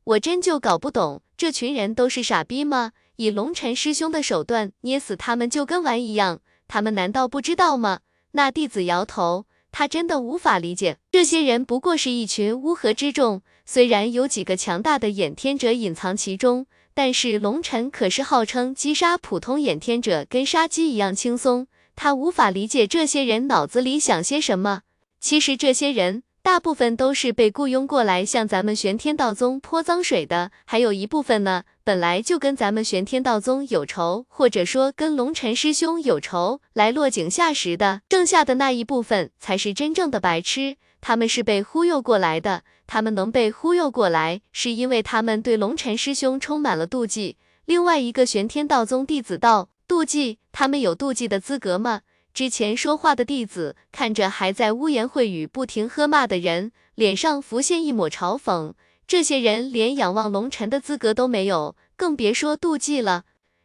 [SPEAKER 1] 我真就搞不懂，这群人都是傻逼吗？以龙尘师兄的手段捏死他们就跟玩一样，他们难道不知道吗？”那弟子摇头。他真的无法理解，这些人不过是一群乌合之众，虽然有几个强大的眼天者隐藏其中，但是龙尘可是号称击杀普通眼天者跟杀鸡一样轻松。他无法理解这些人脑子里想些什么。其实这些人。大部分都是被雇佣过来向咱们玄天道宗泼脏水的，还有一部分呢，本来就跟咱们玄天道宗有仇，或者说跟龙尘师兄有仇，来落井下石的。剩下的那一部分才是真正的白痴，他们是被忽悠过来的。他们能被忽悠过来，是因为他们对龙尘师兄充满了妒忌。另外一个玄天道宗弟子道：妒忌？他们有妒忌的资格吗？之前说话的弟子看着还在污言秽语、不停喝骂的人，脸上浮现一抹嘲讽。这些人连仰望龙尘的资格都没有，更别说妒忌了。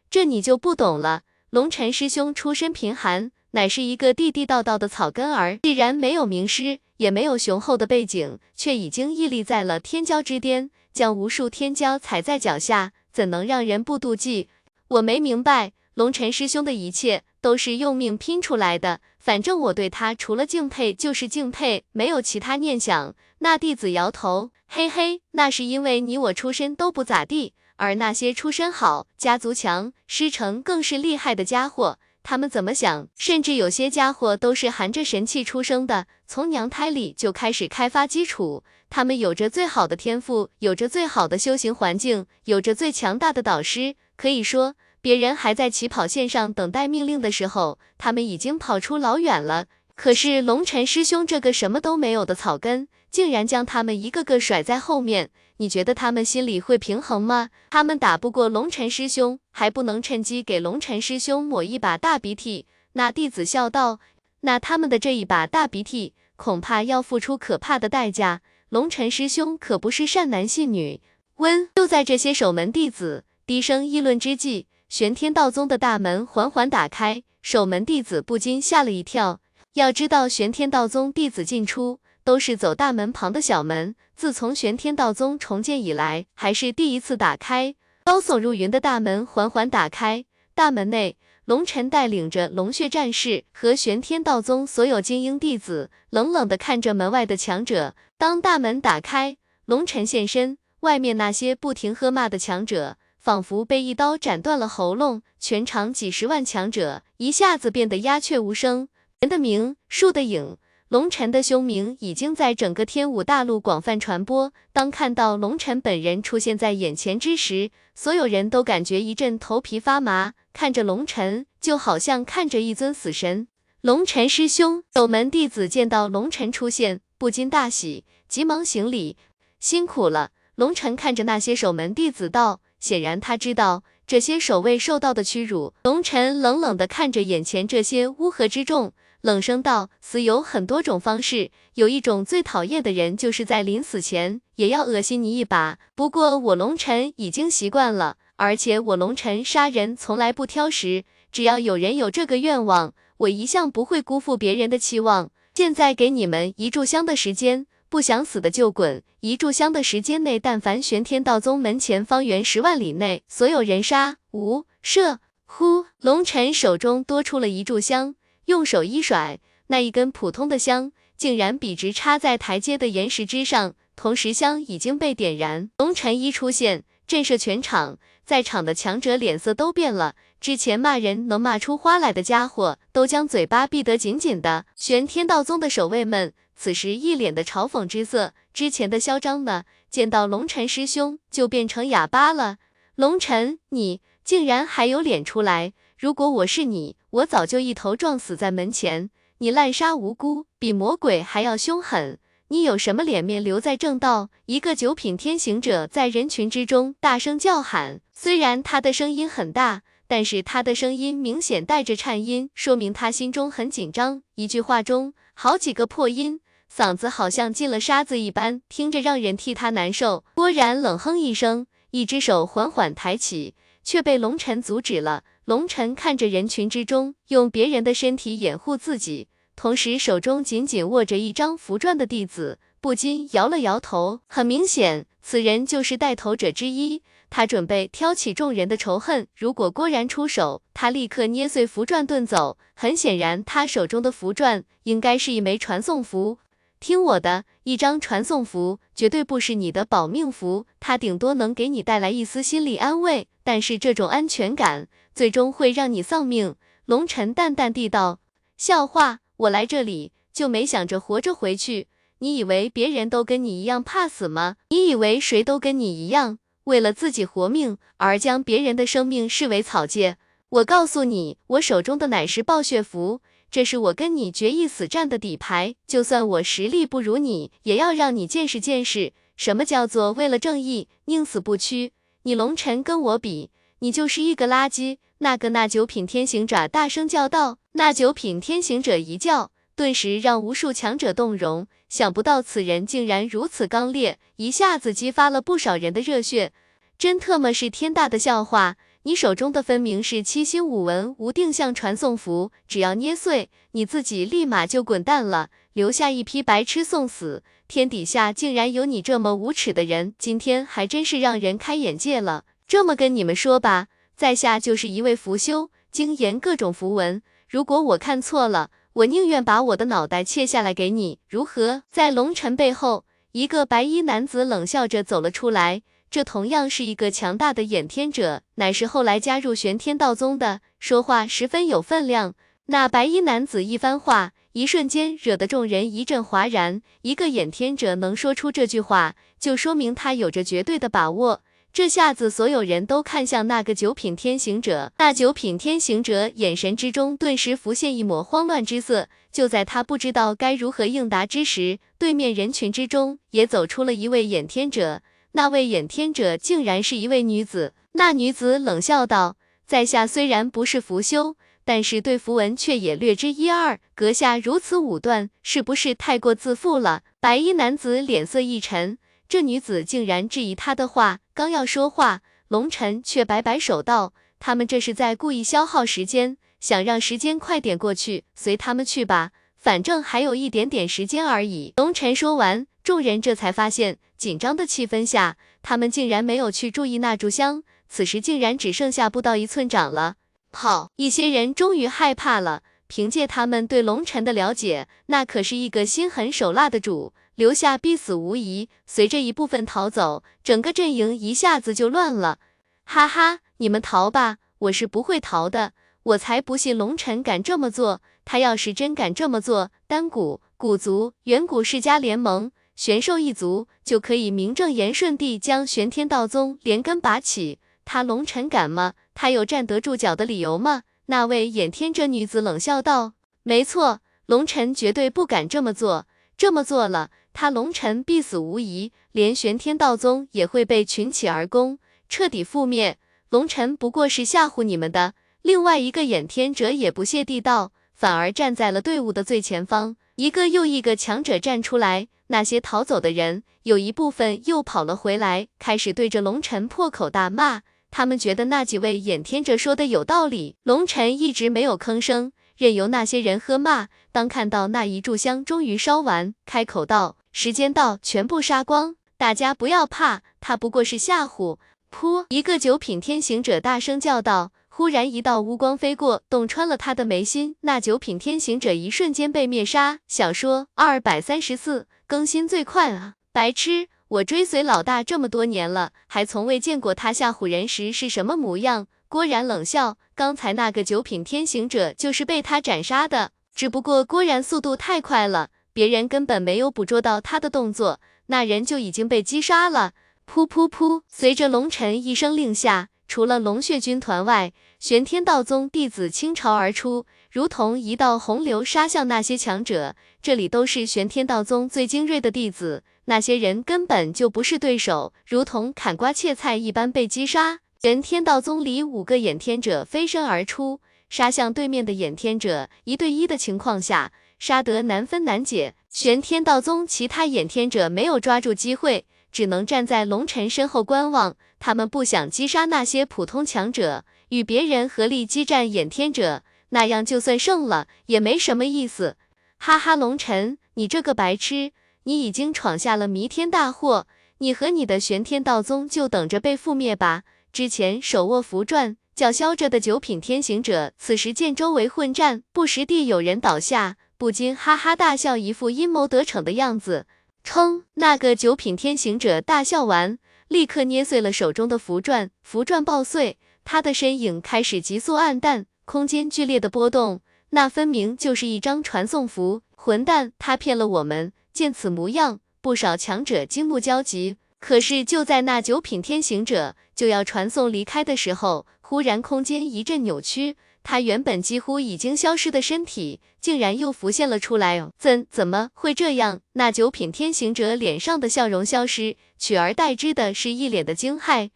[SPEAKER 1] 这你就不懂了。龙尘师兄出身贫寒，乃是一个地地道道的草根儿，既然没有名师，也没有雄厚的背景，却已经屹立在了天骄之巅，将无数天骄踩在脚下，怎能让人不妒忌？我没明白。龙尘师兄的一切都是用命拼出来的，反正我对他除了敬佩就是敬佩，没有其他念想。那弟子摇头，嘿嘿，那是因为你我出身都不咋地，而那些出身好、家族强、师承更是厉害的家伙，他们怎么想？甚至有些家伙都是含着神器出生的，从娘胎里就开始开发基础，他们有着最好的天赋，有着最好的修行环境，有着最强大的导师，可以说。别人还在起跑线上等待命令的时候，他们已经跑出老远了。可是龙尘师兄这个什么都没有的草根，竟然将他们一个个甩在后面。你觉得他们心里会平衡吗？他们打不过龙尘师兄，还不能趁机给龙尘师兄抹一把大鼻涕？那弟子笑道：“那他们的这一把大鼻涕，恐怕要付出可怕的代价。龙尘师兄可不是善男信女。”温就在这些守门弟子低声议论之际。玄天道宗的大门缓缓打开，守门弟子不禁吓了一跳。要知道，玄天道宗弟子进出都是走大门旁的小门，自从玄天道宗重建以来，还是第一次打开。高耸入云的大门缓缓打开，大门内，龙尘带领着龙血战士和玄天道宗所有精英弟子，冷冷地看着门外的强者。当大门打开，龙尘现身，外面那些不停喝骂的强者。仿佛被一刀斩断了喉咙，全场几十万强者一下子变得鸦雀无声。人的名，树的影，龙尘的凶名已经在整个天武大陆广泛传播。当看到龙尘本人出现在眼前之时，所有人都感觉一阵头皮发麻，看着龙尘就好像看着一尊死神。龙尘师兄，守门弟子见到龙尘出现，不禁大喜，急忙行礼，辛苦了。龙尘看着那些守门弟子道。显然他知道这些守卫受到的屈辱。龙尘冷冷地看着眼前这些乌合之众，冷声道：“死有很多种方式，有一种最讨厌的人，就是在临死前也要恶心你一把。不过我龙尘已经习惯了，而且我龙尘杀人从来不挑食，只要有人有这个愿望，我一向不会辜负别人的期望。现在给你们一炷香的时间。”不想死的就滚！一炷香的时间内，但凡玄天道宗门前方圆十万里内，所有人杀无赦！呼！龙尘手中多出了一炷香，用手一甩，那一根普通的香竟然笔直插在台阶的岩石之上，同时香已经被点燃。龙尘一出现，震慑全场，在场的强者脸色都变了。之前骂人能骂出花来的家伙，都将嘴巴闭得紧紧的。玄天道宗的守卫们此时一脸的嘲讽之色，之前的嚣张呢，见到龙尘师兄就变成哑巴了。龙尘，你竟然还有脸出来！如果我是你，我早就一头撞死在门前。你滥杀无辜，比魔鬼还要凶狠，你有什么脸面留在正道？一个九品天行者在人群之中大声叫喊，虽然他的声音很大，但是他的声音明显带着颤音，说明他心中很紧张。一句话中好几个破音，嗓子好像进了沙子一般，听着让人替他难受。郭然冷哼一声，一只手缓缓抬起，却被龙尘阻止了。龙尘看着人群之中用别人的身体掩护自己。同时，手中紧紧握着一张符篆的弟子不禁摇了摇头。很明显，此人就是带头者之一。他准备挑起众人的仇恨。如果郭然出手，他立刻捏碎符篆遁走。很显然，他手中的符篆应该是一枚传送符。听我的，一张传送符绝对不是你的保命符，它顶多能给你带来一丝心理安慰，但是这种安全感最终会让你丧命。龙尘淡淡地道：“笑话。”我来这里就没想着活着回去，你以为别人都跟你一样怕死吗？你以为谁都跟你一样，为了自己活命而将别人的生命视为草芥？我告诉你，我手中的乃是暴血符，这是我跟你决一死战的底牌。就算我实力不如你，也要让你见识见识什么叫做为了正义宁死不屈。你龙尘跟我比，你就是一个垃圾。那个那九品天行者大声叫道。那九品天行者一叫，顿时让无数强者动容。想不到此人竟然如此刚烈，一下子激发了不少人的热血。真特么是天大的笑话！你手中的分明是七星五纹无定向传送符，只要捏碎，你自己立马就滚蛋了，留下一批白痴送死。天底下竟然有你这么无耻的人，今天还真是让人开眼界了。这么跟你们说吧，在下就是一位符修，精研各种符文。如果我看错了，我宁愿把我的脑袋切下来给你，如何？在龙尘背后，一个白衣男子冷笑着走了出来，这同样是一个强大的掩天者，乃是后来加入玄天道宗的，说话十分有分量。那白衣男子一番话，一瞬间惹得众人一阵哗然。一个掩天者能说出这句话，就说明他有着绝对的把握。这下子，所有人都看向那个九品天行者。那九品天行者眼神之中顿时浮现一抹慌乱之色。就在他不知道该如何应答之时，对面人群之中也走出了一位掩天者。那位掩天者竟然是一位女子。那女子冷笑道：“在下虽然不是符修，但是对符文却也略知一二。阁下如此武断，是不是太过自负了？”白衣男子脸色一沉。这女子竟然质疑他的话，刚要说话，龙尘却摆摆手道：“他们这是在故意消耗时间，想让时间快点过去，随他们去吧，反正还有一点点时间而已。”龙尘说完，众人这才发现，紧张的气氛下，他们竟然没有去注意那炷香，此时竟然只剩下不到一寸长了。好，一些人终于害怕了，凭借他们对龙尘的了解，那可是一个心狠手辣的主。留下必死无疑。随着一部分逃走，整个阵营一下子就乱了。哈哈，你们逃吧，我是不会逃的。我才不信龙尘敢这么做。他要是真敢这么做，丹谷、古族、远古世家联盟、玄兽一族就可以名正言顺地将玄天道宗连根拔起。他龙尘敢吗？他有站得住脚的理由吗？那位眼天者女子冷笑道：“没错，龙尘绝对不敢这么做。这么做了。”他龙尘必死无疑，连玄天道宗也会被群起而攻，彻底覆灭。龙尘不过是吓唬你们的。另外一个衍天者也不屑地道，反而站在了队伍的最前方。一个又一个强者站出来，那些逃走的人有一部分又跑了回来，开始对着龙尘破口大骂。他们觉得那几位衍天者说的有道理。龙尘一直没有吭声，任由那些人喝骂。当看到那一炷香终于烧完，开口道。时间到，全部杀光！大家不要怕，他不过是吓唬。噗！一个九品天行者大声叫道。忽然一道乌光飞过，洞穿了他的眉心。那九品天行者一瞬间被灭杀。小说二百三十四更新最快啊！白痴！我追随老大这么多年了，还从未见过他吓唬人时是什么模样。郭然冷笑，刚才那个九品天行者就是被他斩杀的，只不过郭然速度太快了。别人根本没有捕捉到他的动作，那人就已经被击杀了。噗噗噗！随着龙尘一声令下，除了龙血军团外，玄天道宗弟子倾巢而出，如同一道洪流杀向那些强者。这里都是玄天道宗最精锐的弟子，那些人根本就不是对手，如同砍瓜切菜一般被击杀。玄天道宗里五个衍天者飞身而出，杀向对面的衍天者。一对一的情况下，杀得难分难解。玄天道宗其他掩天者没有抓住机会。只能站在龙尘身后观望，他们不想击杀那些普通强者，与别人合力激战掩天者，那样就算胜了也没什么意思。哈哈，龙尘，你这个白痴，你已经闯下了弥天大祸，你和你的玄天道宗就等着被覆灭吧。之前手握符篆叫嚣着的九品天行者，此时见周围混战，不时地有人倒下，不禁哈哈大笑，一副阴谋得逞的样子。砰！那个九品天行者大笑完，立刻捏碎了手中的符篆，符篆爆碎，他的身影开始急速暗淡，空间剧烈的波动，那分明就是一张传送符。混蛋，他骗了我们！见此模样，不少强者惊怒交集。可是就在那九品天行者就要传送离开的时候，忽然空间一阵扭曲。他原本几乎已经消失的身体，竟然又浮现了出来。怎怎么会这样？那九品天行者脸上的笑容消失，取而代之的是一脸的惊骇。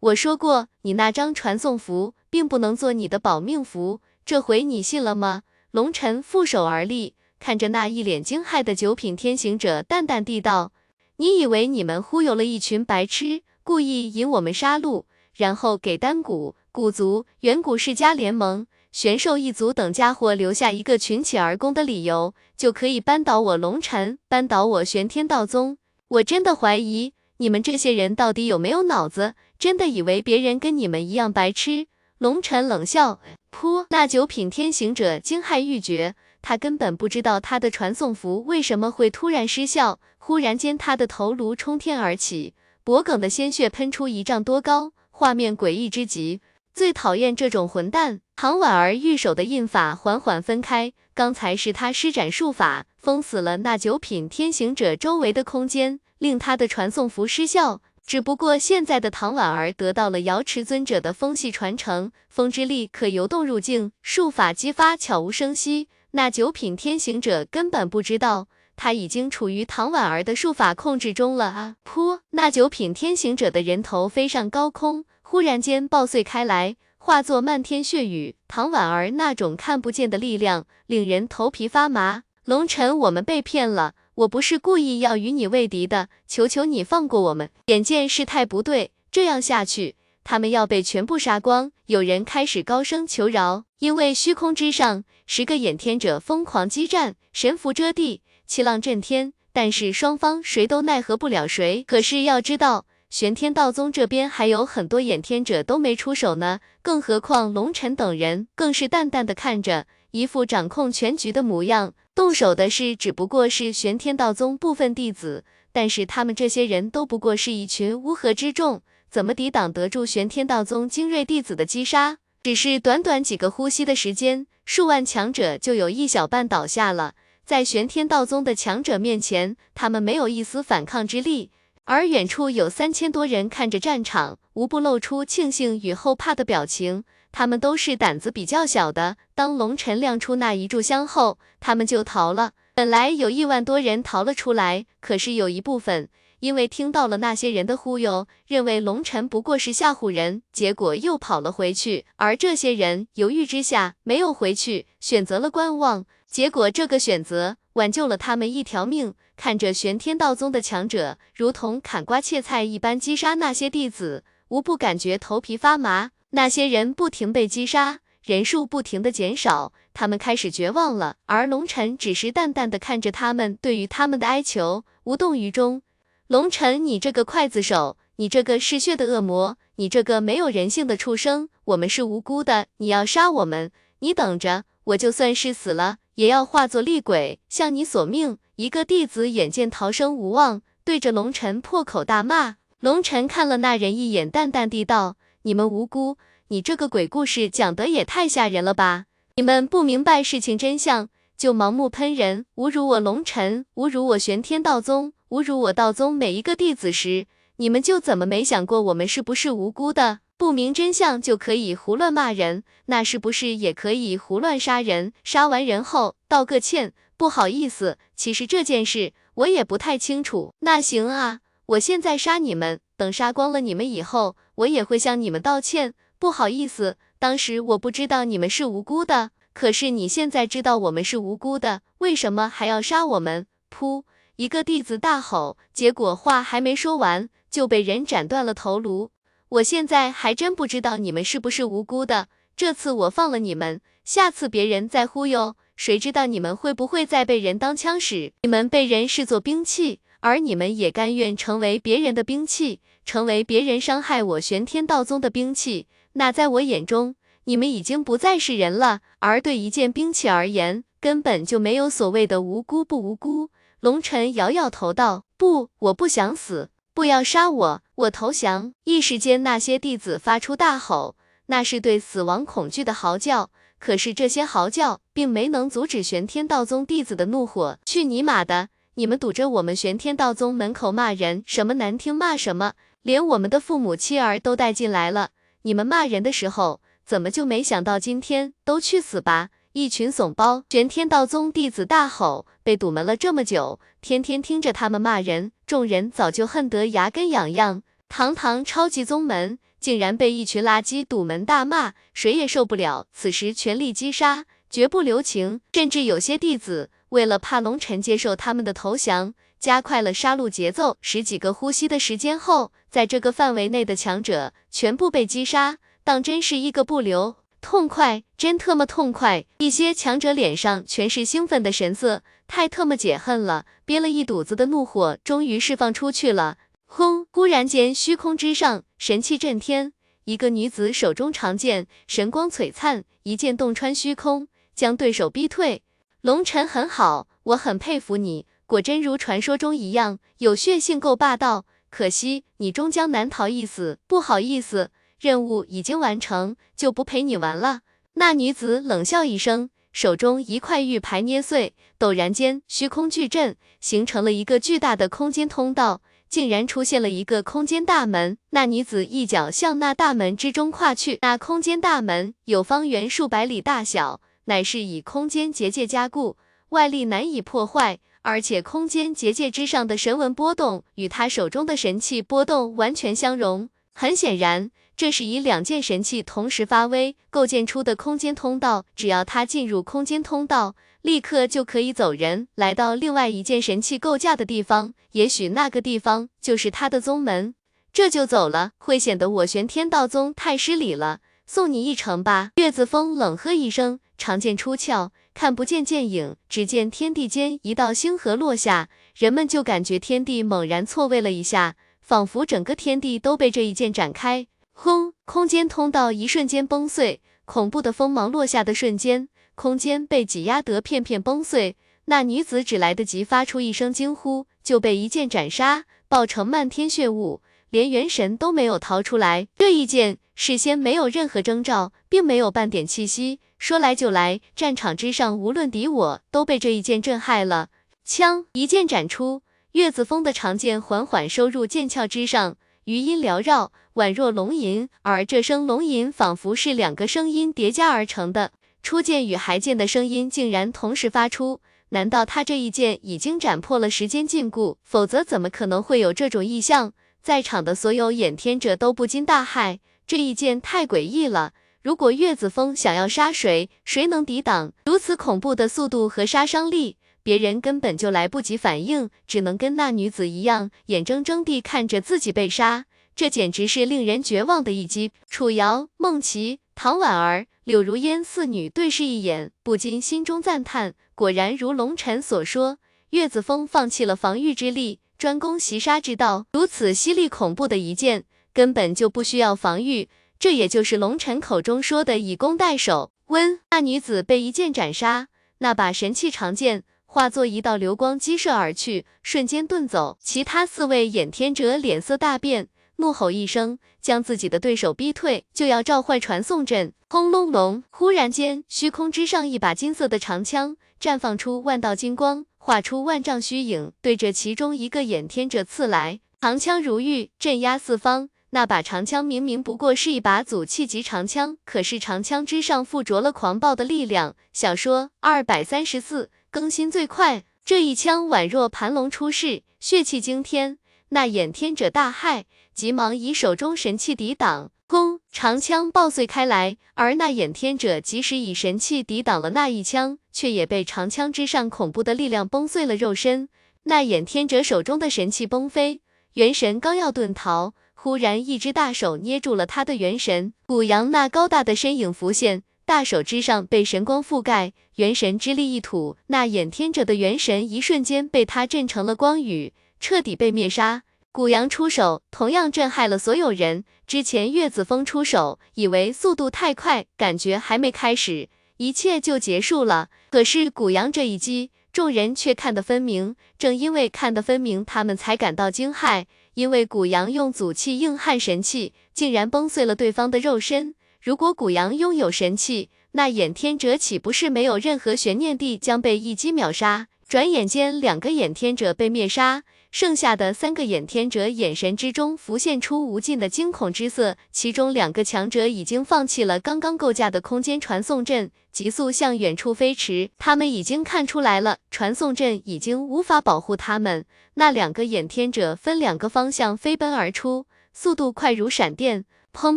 [SPEAKER 1] 我说过，你那张传送符并不能做你的保命符，这回你信了吗？龙尘负手而立，看着那一脸惊骇的九品天行者，淡淡地道：“你以为你们忽悠了一群白痴，故意引我们杀戮，然后给丹谷？”古族、远古世家联盟、玄兽一族等家伙留下一个群起而攻的理由，就可以扳倒我龙尘，扳倒我玄天道宗。我真的怀疑你们这些人到底有没有脑子，真的以为别人跟你们一样白痴？龙尘冷笑，噗！那九品天行者惊骇欲绝，他根本不知道他的传送符为什么会突然失效。忽然间，他的头颅冲天而起，脖颈的鲜血喷出一丈多高，画面诡异之极。最讨厌这种混蛋！唐婉儿玉手的印法缓缓分开，刚才是他施展术法封死了那九品天行者周围的空间，令他的传送符失效。只不过现在的唐婉儿得到了瑶池尊者的风系传承，风之力可游动入境，术法激发悄无声息。那九品天行者根本不知道，他已经处于唐婉儿的术法控制中了啊！噗！那九品天行者的人头飞上高空。忽然间爆碎开来，化作漫天血雨。唐婉儿那种看不见的力量，令人头皮发麻。龙尘，我们被骗了，我不是故意要与你为敌的，求求你放过我们。眼见事态不对，这样下去，他们要被全部杀光。有人开始高声求饶，因为虚空之上，十个掩天者疯狂激战，神符遮地，气浪震天，但是双方谁都奈何不了谁。可是要知道。玄天道宗这边还有很多掩天者都没出手呢，更何况龙尘等人更是淡淡的看着，一副掌控全局的模样。动手的是只不过是玄天道宗部分弟子，但是他们这些人都不过是一群乌合之众，怎么抵挡得住玄天道宗精锐弟子的击杀？只是短短几个呼吸的时间，数万强者就有一小半倒下了。在玄天道宗的强者面前，他们没有一丝反抗之力。而远处有三千多人看着战场，无不露出庆幸与后怕的表情。他们都是胆子比较小的。当龙尘亮出那一炷香后，他们就逃了。本来有亿万多人逃了出来，可是有一部分因为听到了那些人的忽悠，认为龙尘不过是吓唬人，结果又跑了回去。而这些人犹豫之下没有回去，选择了观望。结果这个选择挽救了他们一条命。看着玄天道宗的强者如同砍瓜切菜一般击杀那些弟子，无不感觉头皮发麻。那些人不停被击杀，人数不停的减少，他们开始绝望了。而龙尘只是淡淡的看着他们，对于他们的哀求无动于衷。龙尘，你这个刽子手，你这个嗜血的恶魔，你这个没有人性的畜生，我们是无辜的，你要杀我们，你等着，我就算是死了，也要化作厉鬼向你索命。一个弟子眼见逃生无望，对着龙尘破口大骂。龙尘看了那人一眼，淡淡地道：“你们无辜，你这个鬼故事讲得也太吓人了吧！你们不明白事情真相，就盲目喷人，侮辱我龙尘，侮辱我玄天道宗，侮辱我道宗每一个弟子时，你们就怎么没想过我们是不是无辜的？不明真相就可以胡乱骂人，那是不是也可以胡乱杀人？杀完人后道个歉，不好意思，其实这件事我也不太清楚。那行啊，我现在杀你们，等杀光了你们以后，我也会向你们道歉。不好意思，当时我不知道你们是无辜的，可是你现在知道我们是无辜的，为什么还要杀我们？噗！一个弟子大吼，结果话还没说完，就被人斩断了头颅。我现在还真不知道你们是不是无辜的。这次我放了你们，下次别人再忽悠，谁知道你们会不会再被人当枪使？你们被人视作兵器，而你们也甘愿成为别人的兵器，成为别人伤害我玄天道宗的兵器。那在我眼中，你们已经不再是人了。而对一件兵器而言，根本就没有所谓的无辜不无辜。龙尘摇摇头道：“不，我不想死。”不要杀我，我投降！一时间，那些弟子发出大吼，那是对死亡恐惧的嚎叫。可是这些嚎叫并没能阻止玄天道宗弟子的怒火。去你妈的！你们堵着我们玄天道宗门口骂人，什么难听骂什么，连我们的父母妻儿都带进来了。你们骂人的时候，怎么就没想到今天都去死吧？一群怂包！玄天道宗弟子大吼，被堵门了这么久，天天听着他们骂人，众人早就恨得牙根痒痒。堂堂超级宗门，竟然被一群垃圾堵门大骂，谁也受不了。此时全力击杀，绝不留情。甚至有些弟子为了怕龙尘接受他们的投降，加快了杀戮节奏。十几个呼吸的时间后，在这个范围内的强者全部被击杀，当真是一个不留。痛快，真特么痛快！一些强者脸上全是兴奋的神色，太特么解恨了，憋了一肚子的怒火终于释放出去了。轰！忽然间，虚空之上神气震天，一个女子手中长剑神光璀璨，一剑洞穿虚空，将对手逼退。龙尘很好，我很佩服你，果真如传说中一样有血性，够霸道。可惜你终将难逃一死，不好意思。任务已经完成，就不陪你玩了。那女子冷笑一声，手中一块玉牌捏碎，陡然间虚空巨震，形成了一个巨大的空间通道，竟然出现了一个空间大门。那女子一脚向那大门之中跨去，那空间大门有方圆数百里大小，乃是以空间结界加固，外力难以破坏。而且空间结界之上的神纹波动，与他手中的神器波动完全相融。很显然。这是以两件神器同时发威构建出的空间通道，只要他进入空间通道，立刻就可以走人，来到另外一件神器构架的地方，也许那个地方就是他的宗门。这就走了，会显得我玄天道宗太失礼了。送你一程吧。岳子峰冷喝一声，长剑出鞘，看不见剑影，只见天地间一道星河落下，人们就感觉天地猛然错位了一下，仿佛整个天地都被这一剑展开。轰！空间通道一瞬间崩碎，恐怖的锋芒落下的瞬间，空间被挤压得片片崩碎。那女子只来得及发出一声惊呼，就被一剑斩杀，爆成漫天血雾，连元神都没有逃出来。这一剑事先没有任何征兆，并没有半点气息，说来就来。战场之上，无论敌我，都被这一剑震撼了。枪一剑斩出，岳子峰的长剑缓缓收入剑鞘之上。余音缭绕，宛若龙吟，而这声龙吟仿佛是两个声音叠加而成的。初剑与还剑的声音竟然同时发出，难道他这一剑已经斩破了时间禁锢？否则怎么可能会有这种异象？在场的所有眼天者都不禁大骇，这一剑太诡异了。如果岳子峰想要杀谁，谁能抵挡如此恐怖的速度和杀伤力？别人根本就来不及反应，只能跟那女子一样，眼睁睁地看着自己被杀。这简直是令人绝望的一击。楚瑶、孟琪、唐婉儿、柳如烟四女对视一眼，不禁心中赞叹：果然如龙尘所说，岳子峰放弃了防御之力，专攻袭杀之道。如此犀利恐怖的一剑，根本就不需要防御。这也就是龙尘口中说的以攻代守。温，那女子被一剑斩杀，那把神器长剑。化作一道流光激射而去，瞬间遁走。其他四位眼天者脸色大变，怒吼一声，将自己的对手逼退，就要召唤传送阵。轰隆隆！忽然间，虚空之上一把金色的长枪绽放出万道金光，画出万丈虚影，对着其中一个眼天者刺来，长枪如玉，镇压四方。那把长枪明明不过是一把祖气级长枪，可是长枪之上附着了狂暴的力量。小说二百三十四更新最快，这一枪宛若盘龙出世，血气惊天。那眼天者大骇，急忙以手中神器抵挡，轰！长枪爆碎开来。而那眼天者即使以神器抵挡了那一枪，却也被长枪之上恐怖的力量崩碎了肉身。那眼天者手中的神器崩飞，元神刚要遁逃。忽然，一只大手捏住了他的元神，古阳那高大的身影浮现，大手之上被神光覆盖，元神之力一吐，那眼天者的元神一瞬间被他震成了光雨，彻底被灭杀。古阳出手，同样震撼了所有人。之前岳子峰出手，以为速度太快，感觉还没开始，一切就结束了。可是古阳这一击，众人却看得分明，正因为看得分明，他们才感到惊骇。因为古阳用祖气硬汉神器，竟然崩碎了对方的肉身。如果古阳拥有神器，那眼天者岂不是没有任何悬念地将被一击秒杀？转眼间，两个眼天者被灭杀。剩下的三个眼天者眼神之中浮现出无尽的惊恐之色，其中两个强者已经放弃了刚刚构架的空间传送阵，急速向远处飞驰。他们已经看出来了，传送阵已经无法保护他们。那两个眼天者分两个方向飞奔而出，速度快如闪电。砰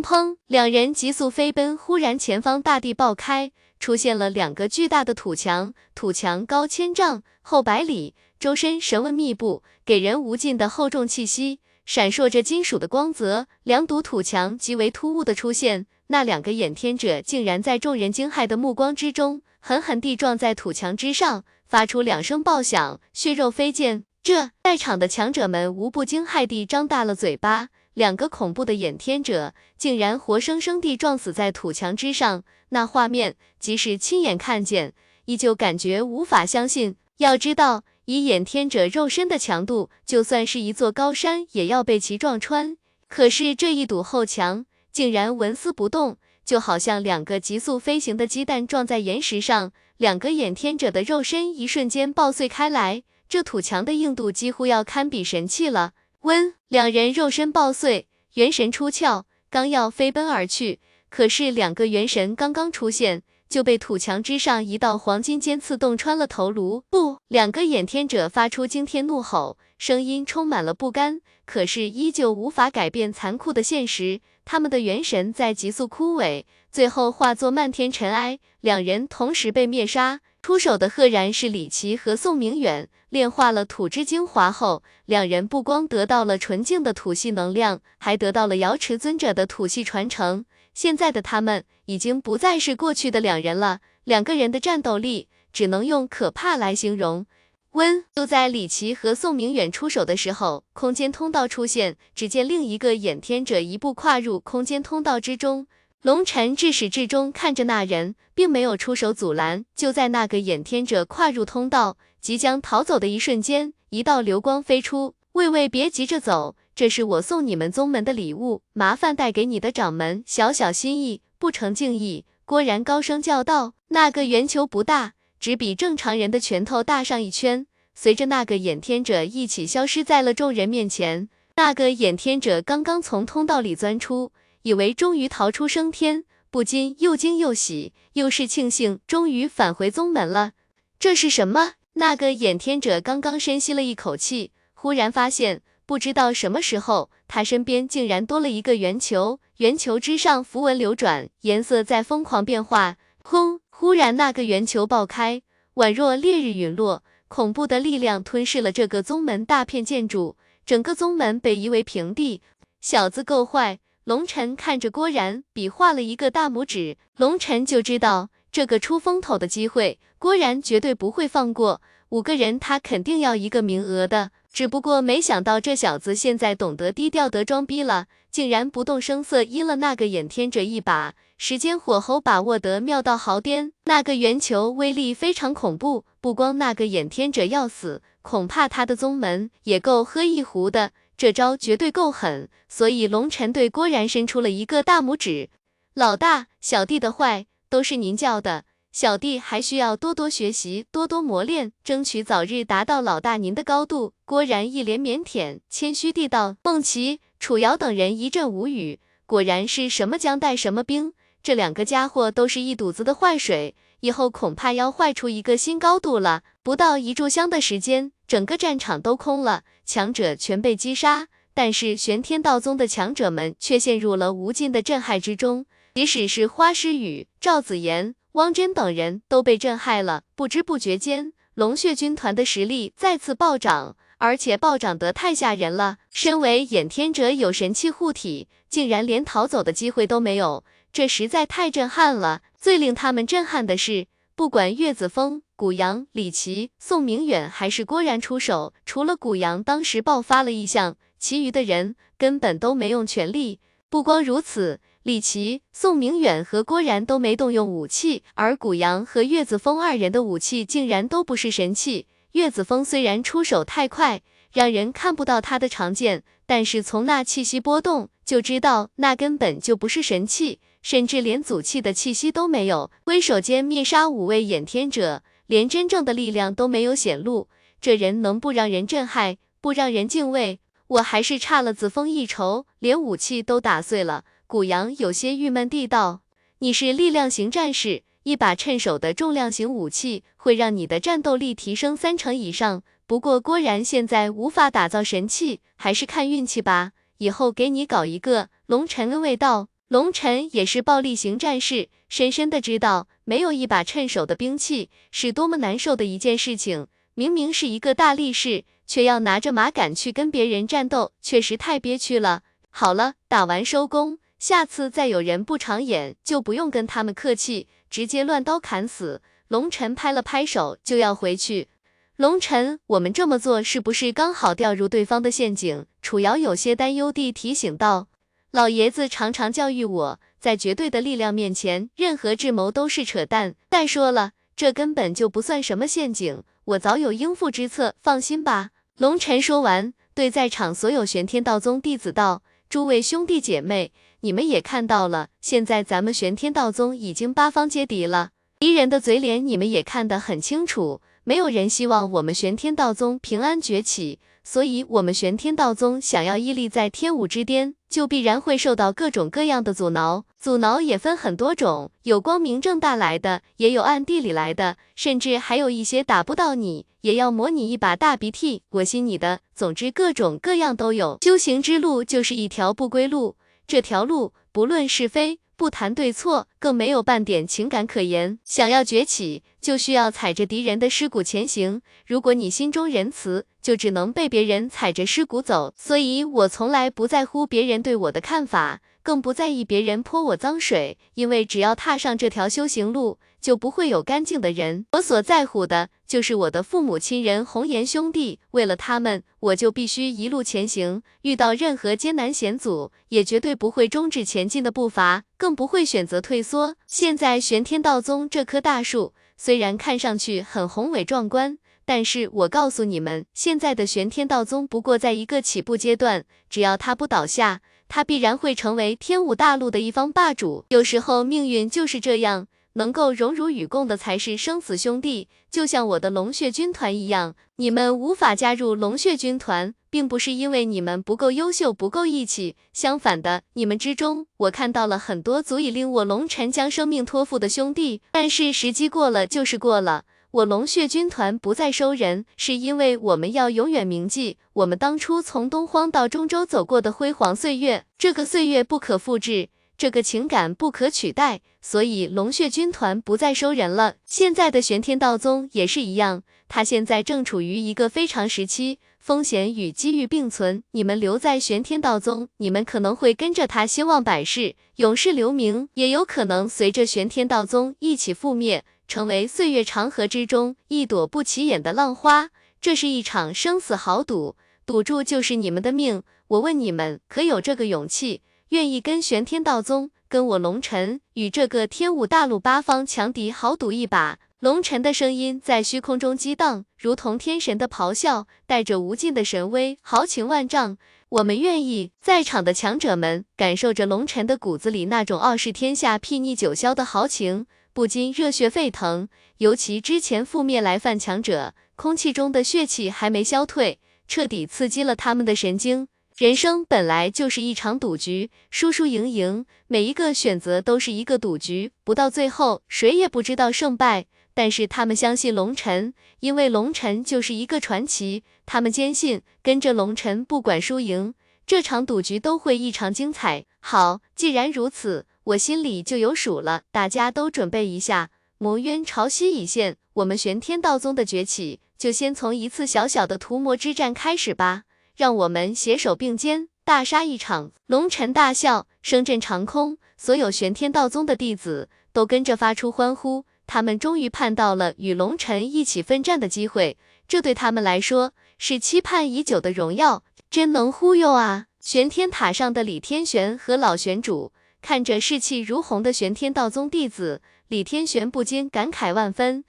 [SPEAKER 1] 砰，两人急速飞奔，忽然前方大地爆开，出现了两个巨大的土墙，土墙高千丈，厚百里。周身神纹密布，给人无尽的厚重气息，闪烁着金属的光泽。两堵土墙极为突兀的出现，那两个眼天者竟然在众人惊骇的目光之中，狠狠地撞在土墙之上，发出两声爆响，血肉飞溅。这在场的强者们无不惊骇地张大了嘴巴，两个恐怖的眼天者竟然活生生地撞死在土墙之上，那画面即使亲眼看见，依旧感觉无法相信。要知道。以眼天者肉身的强度，就算是一座高山，也要被其撞穿。可是这一堵厚墙竟然纹丝不动，就好像两个急速飞行的鸡蛋撞在岩石上，两个眼天者的肉身一瞬间爆碎开来。这土墙的硬度几乎要堪比神器了。温，两人肉身爆碎，元神出窍，刚要飞奔而去，可是两个元神刚刚出现。就被土墙之上一道黄金尖刺洞穿了头颅。不，两个眼天者发出惊天怒吼，声音充满了不甘，可是依旧无法改变残酷的现实。他们的元神在急速枯萎，最后化作漫天尘埃，两人同时被灭杀。出手的赫然是李奇和宋明远。炼化了土之精华后，两人不光得到了纯净的土系能量，还得到了瑶池尊者的土系传承。现在的他们已经不再是过去的两人了，两个人的战斗力只能用可怕来形容。温就在李奇和宋明远出手的时候，空间通道出现，只见另一个眼天者一步跨入空间通道之中。龙尘至始至终看着那人，并没有出手阻拦。就在那个眼天者跨入通道，即将逃走的一瞬间，一道流光飞出。喂喂，别急着走。这是我送你们宗门的礼物，麻烦带给你的掌门，小小心意，不成敬意。郭然高声叫道：“那个圆球不大，只比正常人的拳头大上一圈。”随着那个眼天者一起消失在了众人面前。那个眼天者刚刚从通道里钻出，以为终于逃出升天，不禁又惊又喜，又是庆幸，终于返回宗门了。这是什么？那个眼天者刚刚深吸了一口气，忽然发现。不知道什么时候，他身边竟然多了一个圆球，圆球之上符文流转，颜色在疯狂变化。轰！忽然那个圆球爆开，宛若烈日陨落，恐怖的力量吞噬了这个宗门大片建筑，整个宗门被夷为平地。小子够坏！龙尘看着郭然，比划了一个大拇指。龙尘就知道这个出风头的机会，郭然绝对不会放过。五个人，他肯定要一个名额的。只不过没想到这小子现在懂得低调得装逼了，竟然不动声色阴了那个眼天者一把，时间火候把握得妙到毫巅。那个圆球威力非常恐怖，不光那个眼天者要死，恐怕他的宗门也够喝一壶的。这招绝对够狠，所以龙尘对郭然伸出了一个大拇指。老大，小弟的坏都是您教的，小弟还需要多多学习，多多磨练，争取早日达到老大您的高度。郭然一脸腼腆，谦虚地道。孟琪、楚瑶等人一阵无语，果然是什么将带什么兵，这两个家伙都是一肚子的坏水，以后恐怕要坏出一个新高度了。不到一炷香的时间，整个战场都空了，强者全被击杀，但是玄天道宗的强者们却陷入了无尽的震撼之中，即使是花诗雨、赵子言。汪真等人都被震撼了，不知不觉间，龙血军团的实力再次暴涨，而且暴涨得太吓人了。身为衍天者，有神器护体，竟然连逃走的机会都没有，这实在太震撼了。最令他们震撼的是，不管岳子峰、古阳、李琦、宋明远还是郭然出手，除了古阳当时爆发了异象，其余的人根本都没用全力。不光如此。李琦、宋明远和郭然都没动用武器，而古阳和岳子峰二人的武器竟然都不是神器。岳子峰虽然出手太快，让人看不到他的长剑，但是从那气息波动就知道那根本就不是神器，甚至连祖器的气息都没有。挥手间灭杀五位衍天者，连真正的力量都没有显露，这人能不让人震撼，不让人敬畏？我还是差了子峰一筹，连武器都打碎了。古阳有些郁闷地道：“你是力量型战士，一把趁手的重量型武器会让你的战斗力提升三成以上。不过郭然现在无法打造神器，还是看运气吧。以后给你搞一个。”龙尘安慰道。龙尘也是暴力型战士，深深的知道没有一把趁手的兵器是多么难受的一件事情。明明是一个大力士，却要拿着马杆去跟别人战斗，确实太憋屈了。好了，打完收工。下次再有人不长眼，就不用跟他们客气，直接乱刀砍死。龙尘拍了拍手，就要回去。龙尘，我们这么做是不是刚好掉入对方的陷阱？楚瑶有些担忧地提醒道。老爷子常常教育我，在绝对的力量面前，任何智谋都是扯淡。再说了，这根本就不算什么陷阱，我早有应付之策，放心吧。龙尘说完，对在场所有玄天道宗弟子道：诸位兄弟姐妹。你们也看到了，现在咱们玄天道宗已经八方皆敌了，敌人的嘴脸你们也看得很清楚，没有人希望我们玄天道宗平安崛起，所以，我们玄天道宗想要屹立在天武之巅，就必然会受到各种各样的阻挠。阻挠也分很多种，有光明正大来的，也有暗地里来的，甚至还有一些打不到你，也要磨你一把大鼻涕，我信你的。总之，各种各样都有。修行之路就是一条不归路。这条路不论是非，不谈对错，更没有半点情感可言。想要崛起，就需要踩着敌人的尸骨前行。如果你心中仁慈，就只能被别人踩着尸骨走。所以我从来不在乎别人对我的看法，更不在意别人泼我脏水，因为只要踏上这条修行路。就不会有干净的人。我所在乎的就是我的父母亲人、红颜兄弟，为了他们，我就必须一路前行。遇到任何艰难险阻，也绝对不会终止前进的步伐，更不会选择退缩。现在玄天道宗这棵大树虽然看上去很宏伟壮观，但是我告诉你们，现在的玄天道宗不过在一个起步阶段，只要它不倒下，它必然会成为天武大陆的一方霸主。有时候命运就是这样。能够荣辱与共的才是生死兄弟，就像我的龙血军团一样。你们无法加入龙血军团，并不是因为你们不够优秀、不够义气，相反的，你们之中，我看到了很多足以令我龙尘将生命托付的兄弟。但是时机过了就是过了，我龙血军团不再收人，是因为我们要永远铭记我们当初从东荒到中州走过的辉煌岁月，这个岁月不可复制。这个情感不可取代，所以龙血军团不再收人了。现在的玄天道宗也是一样，他现在正处于一个非常时期，风险与机遇并存。你们留在玄天道宗，你们可能会跟着他兴旺百世，永世留名，也有可能随着玄天道宗一起覆灭，成为岁月长河之中一朵不起眼的浪花。这是一场生死豪赌，赌注就是你们的命。我问你们，可有这个勇气？愿意跟玄天道宗、跟我龙尘与这个天武大陆八方强敌豪赌一把？龙尘的声音在虚空中激荡，如同天神的咆哮，带着无尽的神威，豪情万丈。我们愿意。在场的强者们感受着龙尘的骨子里那种傲视天下、睥睨九霄的豪情，不禁热血沸腾。尤其之前覆灭来犯强者，空气中的血气还没消退，彻底刺激了他们的神经。人生本来就是一场赌局，输输赢赢，每一个选择都是一个赌局，不到最后谁也不知道胜败。但是他们相信龙尘，因为龙尘就是一个传奇。他们坚信跟着龙尘，不管输赢，这场赌局都会异常精彩。好，既然如此，我心里就有数了。大家都准备一下，魔渊潮汐已现，我们玄天道宗的崛起就先从一次小小的屠魔之战开始吧。让我们携手并肩，大杀一场！龙尘大笑，声震长空，所有玄天道宗的弟子都跟着发出欢呼。他们终于盼到了与龙尘一起奋战的机会，这对他们来说是期盼已久的荣耀。真能忽悠啊！玄天塔上的李天玄和老玄主看着士气如虹的玄天道宗弟子，李天玄不禁感慨万分。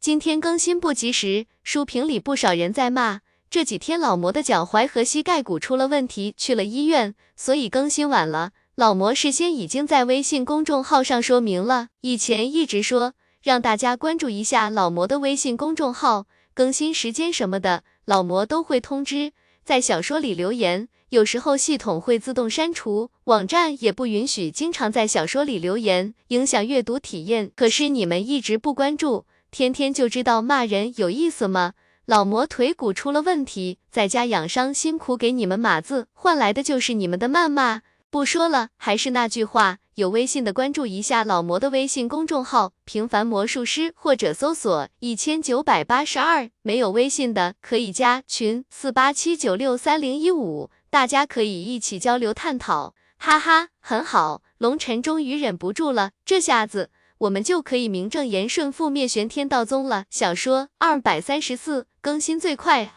[SPEAKER 1] 今天更新不及时，书评里不少人在骂。这几天老魔的脚踝和膝盖骨出了问题，去了医院，所以更新晚了。老魔事先已经在微信公众号上说明了，以前一直说让大家关注一下老魔的微信公众号，更新时间什么的，老魔都会通知。在小说里留言，有时候系统会自动删除，网站也不允许经常在小说里留言，影响阅读体验。可是你们一直不关注，天天就知道骂人，有意思吗？老魔腿骨出了问题，在家养伤，辛苦给你们码字，换来的就是你们的谩骂。不说了，还是那句话，有微信的关注一下老魔的微信公众号“平凡魔术师”，或者搜索一千九百八十二。没有微信的可以加群四八七九六三零一五，大家可以一起交流探讨。哈哈，很好，龙尘终于忍不住了，这下子。我们就可以名正言顺覆灭玄天道宗了。小说二百三十四更新最快，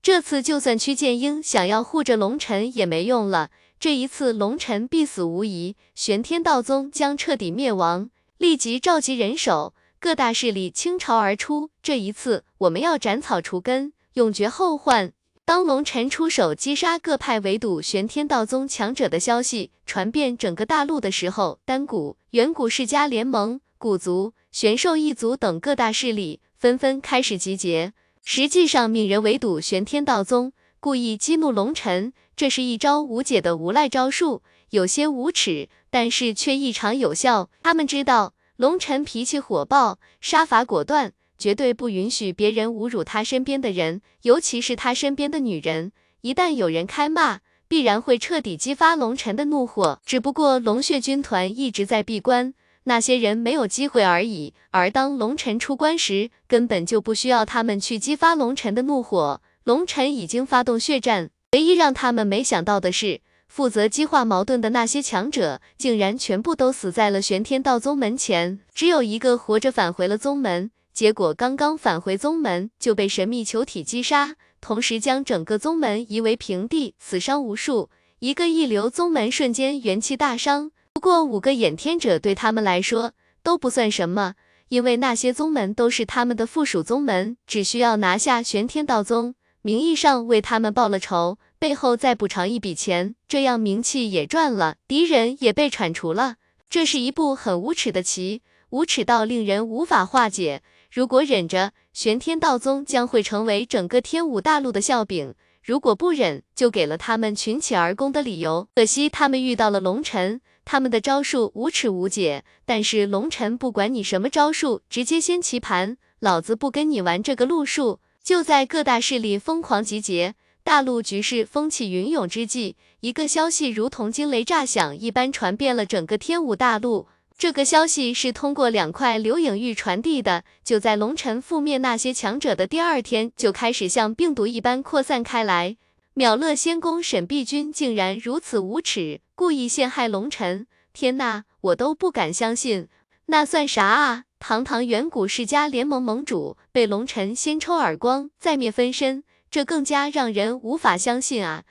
[SPEAKER 1] 这次就算屈剑英想要护着龙尘也没用了。这一次龙尘必死无疑，玄天道宗将彻底灭亡。立即召集人手，各大势力倾巢而出。这一次我们要斩草除根，永绝后患。当龙尘出手击杀各派围堵玄天道宗强者的消息传遍整个大陆的时候，丹谷、远古世家联盟、古族、玄兽一族等各大势力纷纷开始集结，实际上命人围堵玄天道宗，故意激怒龙尘，这是一招无解的无赖招数，有些无耻，但是却异常有效。他们知道龙尘脾气火爆，杀伐果断。绝对不允许别人侮辱他身边的人，尤其是他身边的女人。一旦有人开骂，必然会彻底激发龙尘的怒火。只不过龙血军团一直在闭关，那些人没有机会而已。而当龙尘出关时，根本就不需要他们去激发龙尘的怒火。龙尘已经发动血战，唯一让他们没想到的是，负责激化矛盾的那些强者，竟然全部都死在了玄天道宗门前，只有一个活着返回了宗门。结果刚刚返回宗门就被神秘球体击杀，同时将整个宗门夷为平地，死伤无数。一个一流宗门瞬间元气大伤。不过五个掩天者对他们来说都不算什么，因为那些宗门都是他们的附属宗门，只需要拿下玄天道宗，名义上为他们报了仇，背后再补偿一笔钱，这样名气也赚了，敌人也被铲除了。这是一步很无耻的棋，无耻到令人无法化解。如果忍着，玄天道宗将会成为整个天武大陆的笑柄；如果不忍，就给了他们群起而攻的理由。可惜他们遇到了龙尘，他们的招数无耻无解。但是龙尘不管你什么招数，直接掀棋盘，老子不跟你玩这个路数。就在各大势力疯狂集结，大陆局势风起云涌之际，一个消息如同惊雷炸响一般传遍了整个天武大陆。这个消息是通过两块流影玉传递的，就在龙尘覆灭那些强者的第二天，就开始像病毒一般扩散开来。秒乐仙宫沈碧君竟然如此无耻，故意陷害龙尘！天呐，我都不敢相信，那算啥啊？堂堂远古世家联盟盟主，被龙尘先抽耳光，再灭分身，这更加让人无法相信啊！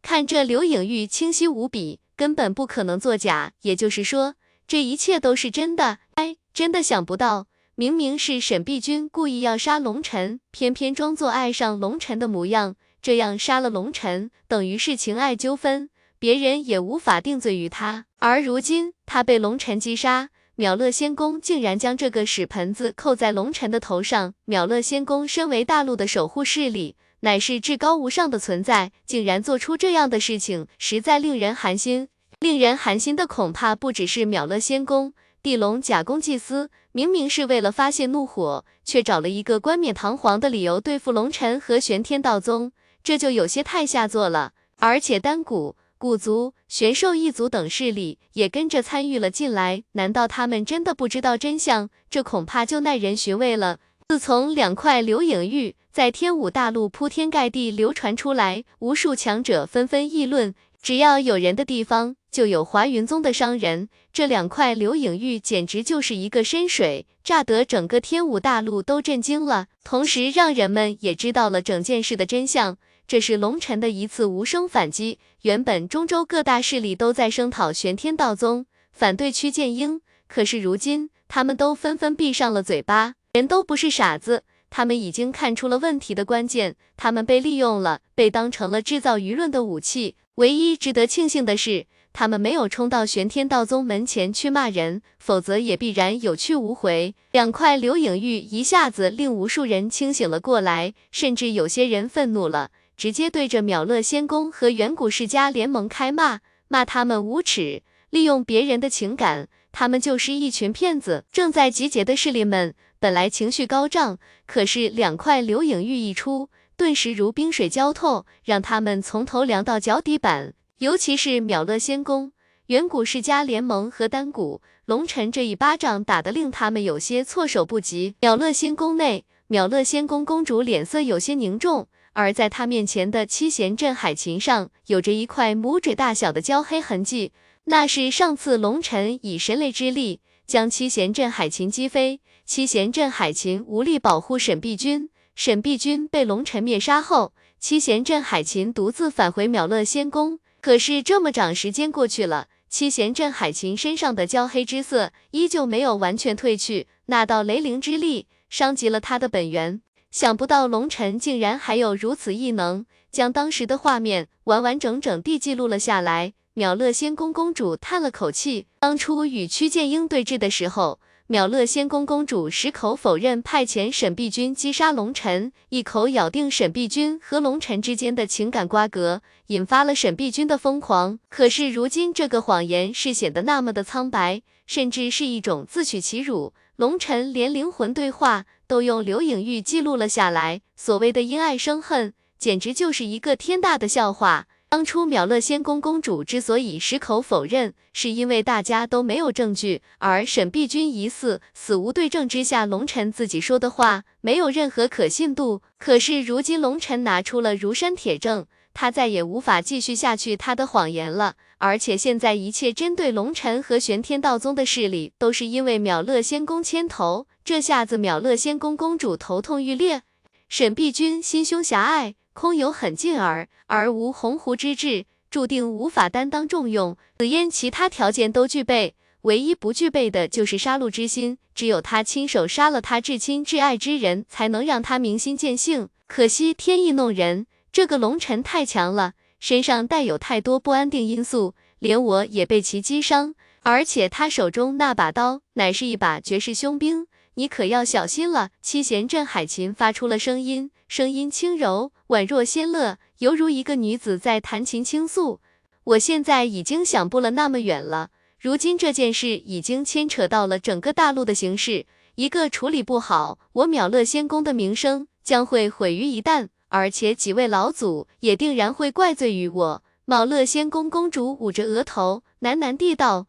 [SPEAKER 1] 看这流影玉清晰无比，根本不可能作假，也就是说。这一切都是真的，哎，真的想不到，明明是沈碧君故意要杀龙尘，偏偏装作爱上龙尘的模样，这样杀了龙尘，等于是情爱纠纷，别人也无法定罪于他。而如今他被龙尘击杀，秒乐仙宫竟然将这个屎盆子扣在龙尘的头上。秒乐仙宫身为大陆的守护势力，乃是至高无上的存在，竟然做出这样的事情，实在令人寒心。令人寒心的恐怕不只是秒乐仙宫，地龙假公济私，明明是为了发泄怒火，却找了一个冠冕堂皇的理由对付龙尘和玄天道宗，这就有些太下作了。而且丹谷。古族、玄兽一族等势力也跟着参与了进来，难道他们真的不知道真相？这恐怕就耐人寻味了。自从两块流影玉在天武大陆铺天盖地流传出来，无数强者纷纷议论，只要有人的地方，就有华云宗的商人。这两块流影玉简直就是一个深水，炸得整个天武大陆都震惊了，同时让人们也知道了整件事的真相。这是龙尘的一次无声反击。原本中州各大势力都在声讨玄天道宗，反对屈剑英，可是如今他们都纷纷闭上了嘴巴。人都不是傻子，他们已经看出了问题的关键，他们被利用了，被当成了制造舆论的武器。唯一值得庆幸的是，他们没有冲到玄天道宗门前去骂人，否则也必然有去无回。两块流影玉一下子令无数人清醒了过来，甚至有些人愤怒了。直接对着淼乐仙宫和远古世家联盟开骂，骂他们无耻，利用别人的情感，他们就是一群骗子。正在集结的势力们本来情绪高涨，可是两块流影玉一出，顿时如冰水浇透，让他们从头凉到脚底板。尤其是淼乐仙宫、远古世家联盟和丹谷龙尘这一巴掌打得令他们有些措手不及。淼乐仙宫内，淼乐仙宫公主脸色有些凝重。而在他面前的七弦镇海琴上，有着一块拇指大小的焦黑痕迹，那是上次龙尘以神雷之力将七弦镇海琴击飞，七弦镇海琴无力保护沈碧君，沈碧君被龙尘灭杀后，七弦镇海琴独自返回淼乐仙宫。可是这么长时间过去了，七弦镇海琴身上的焦黑之色依旧没有完全褪去，那道雷灵之力伤及了他的本源。想不到龙尘竟然还有如此异能，将当时的画面完完整整地记录了下来。淼乐仙宫公主叹了口气，当初与曲剑英对峙的时候，淼乐仙宫公主矢口否认派遣沈碧君击杀龙尘，一口咬定沈碧君和龙尘之间的情感瓜葛，引发了沈碧君的疯狂。可是如今这个谎言是显得那么的苍白，甚至是一种自取其辱。龙尘连灵魂对话。都用留影玉记录了下来。所谓的因爱生恨，简直就是一个天大的笑话。当初秒乐仙宫公主之所以矢口否认，是因为大家都没有证据，而沈碧君疑似死无对证之下，龙尘自己说的话没有任何可信度。可是如今龙尘拿出了如山铁证，他再也无法继续下去他的谎言了。而且现在一切针对龙尘和玄天道宗的势力，都是因为秒乐仙宫牵头。这下子淼乐仙宫公主头痛欲裂，沈碧君心胸狭隘，空有狠劲儿，而无鸿鹄之志，注定无法担当重用。紫嫣其他条件都具备，唯一不具备的就是杀戮之心。只有他亲手杀了他至亲至爱之人，才能让他明心见性。可惜天意弄人，这个龙尘太强了，身上带有太多不安定因素，连我也被其击伤。而且他手中那把刀，乃是一把绝世凶兵。你可要小心了！七弦镇海琴发出了声音，声音轻柔，宛若仙乐，犹如一个女子在弹琴倾诉。我现在已经想不了那么远了，如今这件事已经牵扯到了整个大陆的形势，一个处理不好，我淼乐仙宫的名声将会毁于一旦，而且几位老祖也定然会怪罪于我。淼乐仙宫公主捂着额头，喃喃地道。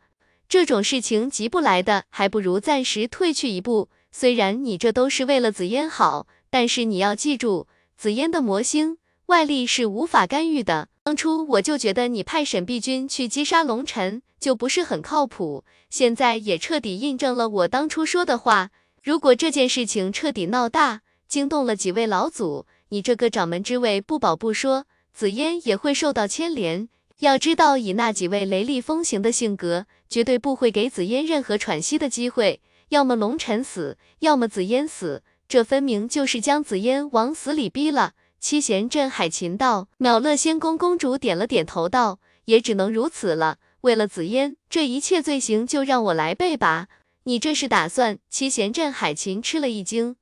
[SPEAKER 1] 这种事情急不来的，还不如暂时退去一步。虽然你这都是为了紫嫣好，但是你要记住，紫嫣的魔星，外力是无法干预的。当初我就觉得你派沈碧君去击杀龙尘就不是很靠谱，现在也彻底印证了我当初说的话。如果这件事情彻底闹大，惊动了几位老祖，你这个掌门之位不保不说，紫嫣也会受到牵连。要知道，以那几位雷厉风行的性格，绝对不会给紫嫣任何喘息的机会。要么龙尘死，要么紫嫣死，这分明就是将紫嫣往死里逼了。七贤镇海琴道，淼乐仙宫公主点了点头道，也只能如此了。为了紫嫣，这一切罪行就让我来背吧。你这是打算？七贤镇海琴吃了一惊，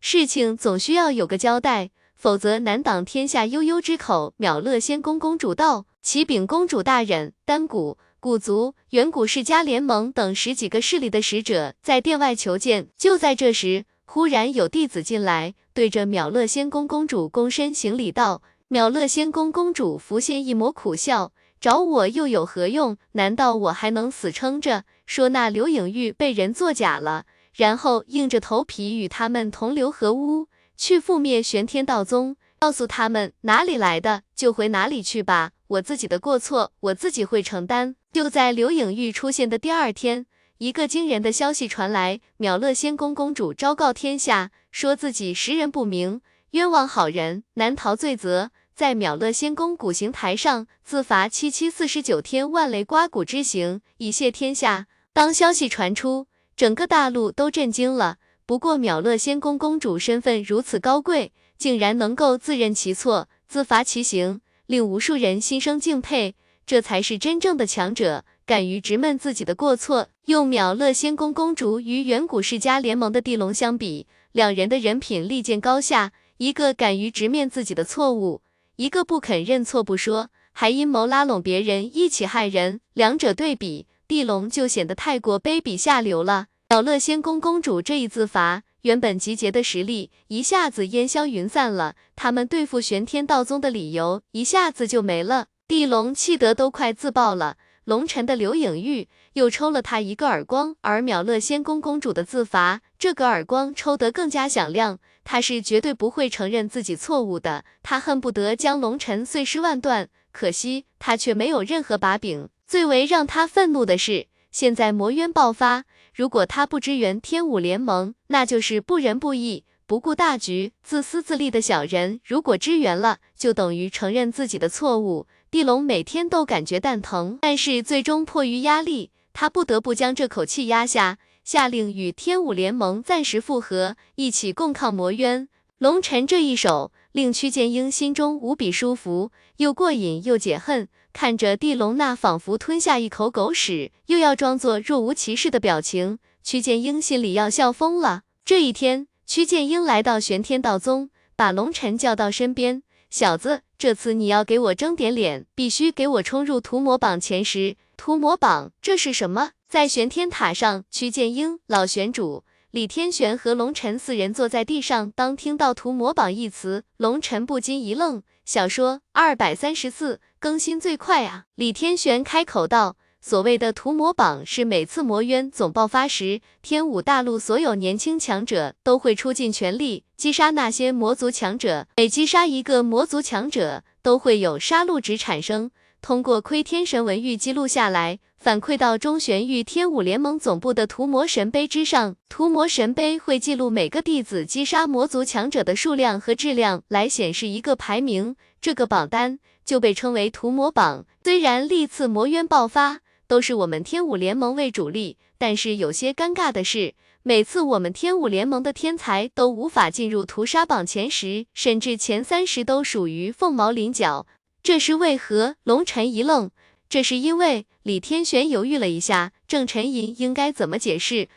[SPEAKER 1] 事情总需要有个交代，否则难挡天下悠悠之口。淼乐仙宫公主道：“启禀公主大人，丹谷、古族、远古世家联盟等十几个势力的使者在殿外求见。”就在这时，忽然有弟子进来，对着淼乐仙宫公主躬身行礼道。淼乐仙宫公主浮现一抹苦笑。找我又有何用？难道我还能死撑着说那刘颖玉被人作假了，然后硬着头皮与他们同流合污，去覆灭玄天道宗？告诉他们哪里来的就回哪里去吧，我自己的过错我自己会承担。就在刘颖玉出现的第二天，一个惊人的消息传来：淼乐仙公公主昭告天下，说自己识人不明，冤枉好人难逃罪责。在淼乐仙宫古刑台上自罚七七四十九天万雷刮骨之刑，以谢天下。当消息传出，整个大陆都震惊了。不过淼乐仙宫公主身份如此高贵，竟然能够自认其错，自罚其刑，令无数人心生敬佩。这才是真正的强者，敢于直面自己的过错。用淼乐仙宫公主与远古世家联盟的地龙相比，两人的人品立见高下。一个敢于直面自己的错误。一个不肯认错不说，还阴谋拉拢别人一起害人，两者对比，地龙就显得太过卑鄙下流了。秒乐仙宫公主这一自罚，原本集结的实力一下子烟消云散了，他们对付玄天道宗的理由一下子就没了。地龙气得都快自爆了。龙尘的刘颖玉又抽了他一个耳光，而秒乐仙宫公主的自罚，这个耳光抽得更加响亮。他是绝对不会承认自己错误的，他恨不得将龙尘碎尸万段，可惜他却没有任何把柄。最为让他愤怒的是，现在魔渊爆发，如果他不支援天武联盟，那就是不仁不义、不顾大局、自私自利的小人；如果支援了，就等于承认自己的错误。地龙每天都感觉蛋疼，但是最终迫于压力，他不得不将这口气压下。下令与天武联盟暂时复合，一起共抗魔渊。龙尘这一手令屈剑英心中无比舒服，又过瘾又解恨。看着地龙那仿佛吞下一口狗屎，又要装作若无其事的表情，屈剑英心里要笑疯了。这一天，屈剑英来到玄天道宗，把龙尘叫到身边：“小子，这次你要给我争点脸，必须给我冲入屠魔榜前十。屠魔榜，这是什么？”在玄天塔上，屈剑英、老玄主、李天玄和龙尘四人坐在地上。当听到“屠魔榜”一词，龙尘不禁一愣。小说二百三十四更新最快啊！李天玄开口道：“所谓的屠魔榜，是每次魔渊总爆发时，天武大陆所有年轻强者都会出尽全力击杀那些魔族强者。每击杀一个魔族强者，都会有杀戮值产生。”通过窥天神文玉记录下来，反馈到中玄域天武联盟总部的屠魔神碑之上。屠魔神碑会记录每个弟子击杀魔族强者的数量和质量，来显示一个排名。这个榜单就被称为屠魔榜。虽然历次魔渊爆发都是我们天武联盟为主力，但是有些尴尬的是，每次我们天武联盟的天才都无法进入屠杀榜前十，甚至前三十都属于凤毛麟角。这是为何？龙尘一愣，这是因为李天玄犹豫了一下，郑沉吟应该怎么解释？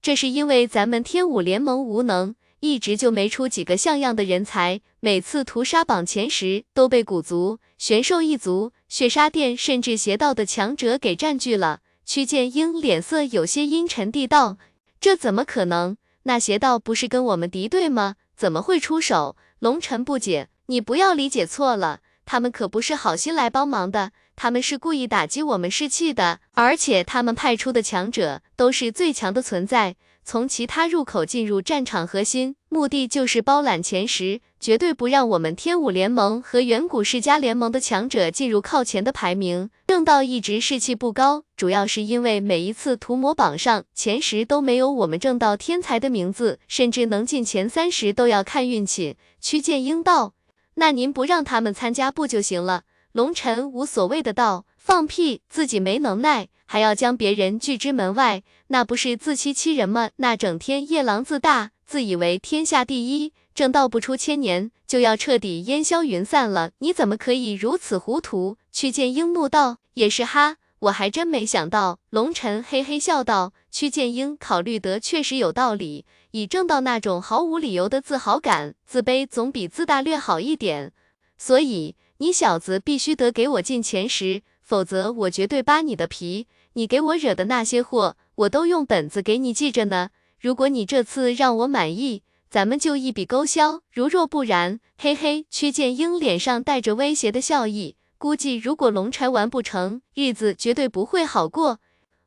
[SPEAKER 1] 这是因为咱们天武联盟无能，一直就没出几个像样的人才，每次屠杀榜前十都被古族、玄兽一族、血杀殿甚至邪道的强者给占据了。曲剑英脸色有些阴沉地道：“这怎么可能？那邪道不是跟我们敌对吗？怎么会出手？”龙尘不解：“你不要理解错了。”他们可不是好心来帮忙的，他们是故意打击我们士气的，而且他们派出的强者都是最强的存在，从其他入口进入战场核心，目的就是包揽前十，绝对不让我们天武联盟和远古世家联盟的强者进入靠前的排名。正道一直士气不高，主要是因为每一次屠魔榜上前十都没有我们正道天才的名字，甚至能进前三十都要看运气。曲剑英道。那您不让他们参加不就行了？龙尘无所谓的道：“放屁，自己没能耐，还要将别人拒之门外，那不是自欺欺人吗？那整天夜郎自大，自以为天下第一，正道不出千年就要彻底烟消云散了，你怎么可以如此糊涂？”屈剑英怒道：“也是哈，我还真没想到。龙尘嘿嘿笑道。屈剑英考虑得确实有道理，以正道那种毫无理由的自豪感，自卑总比自大略好一点。所以你小子必须得给我进前十，否则我绝对扒你的皮。你给我惹的那些祸，我都用本子给你记着呢。如果你这次让我满意，咱们就一笔勾销；如若不然，嘿嘿。屈剑英脸上带着威胁的笑意，估计如果龙柴完不成，日子绝对不会好过。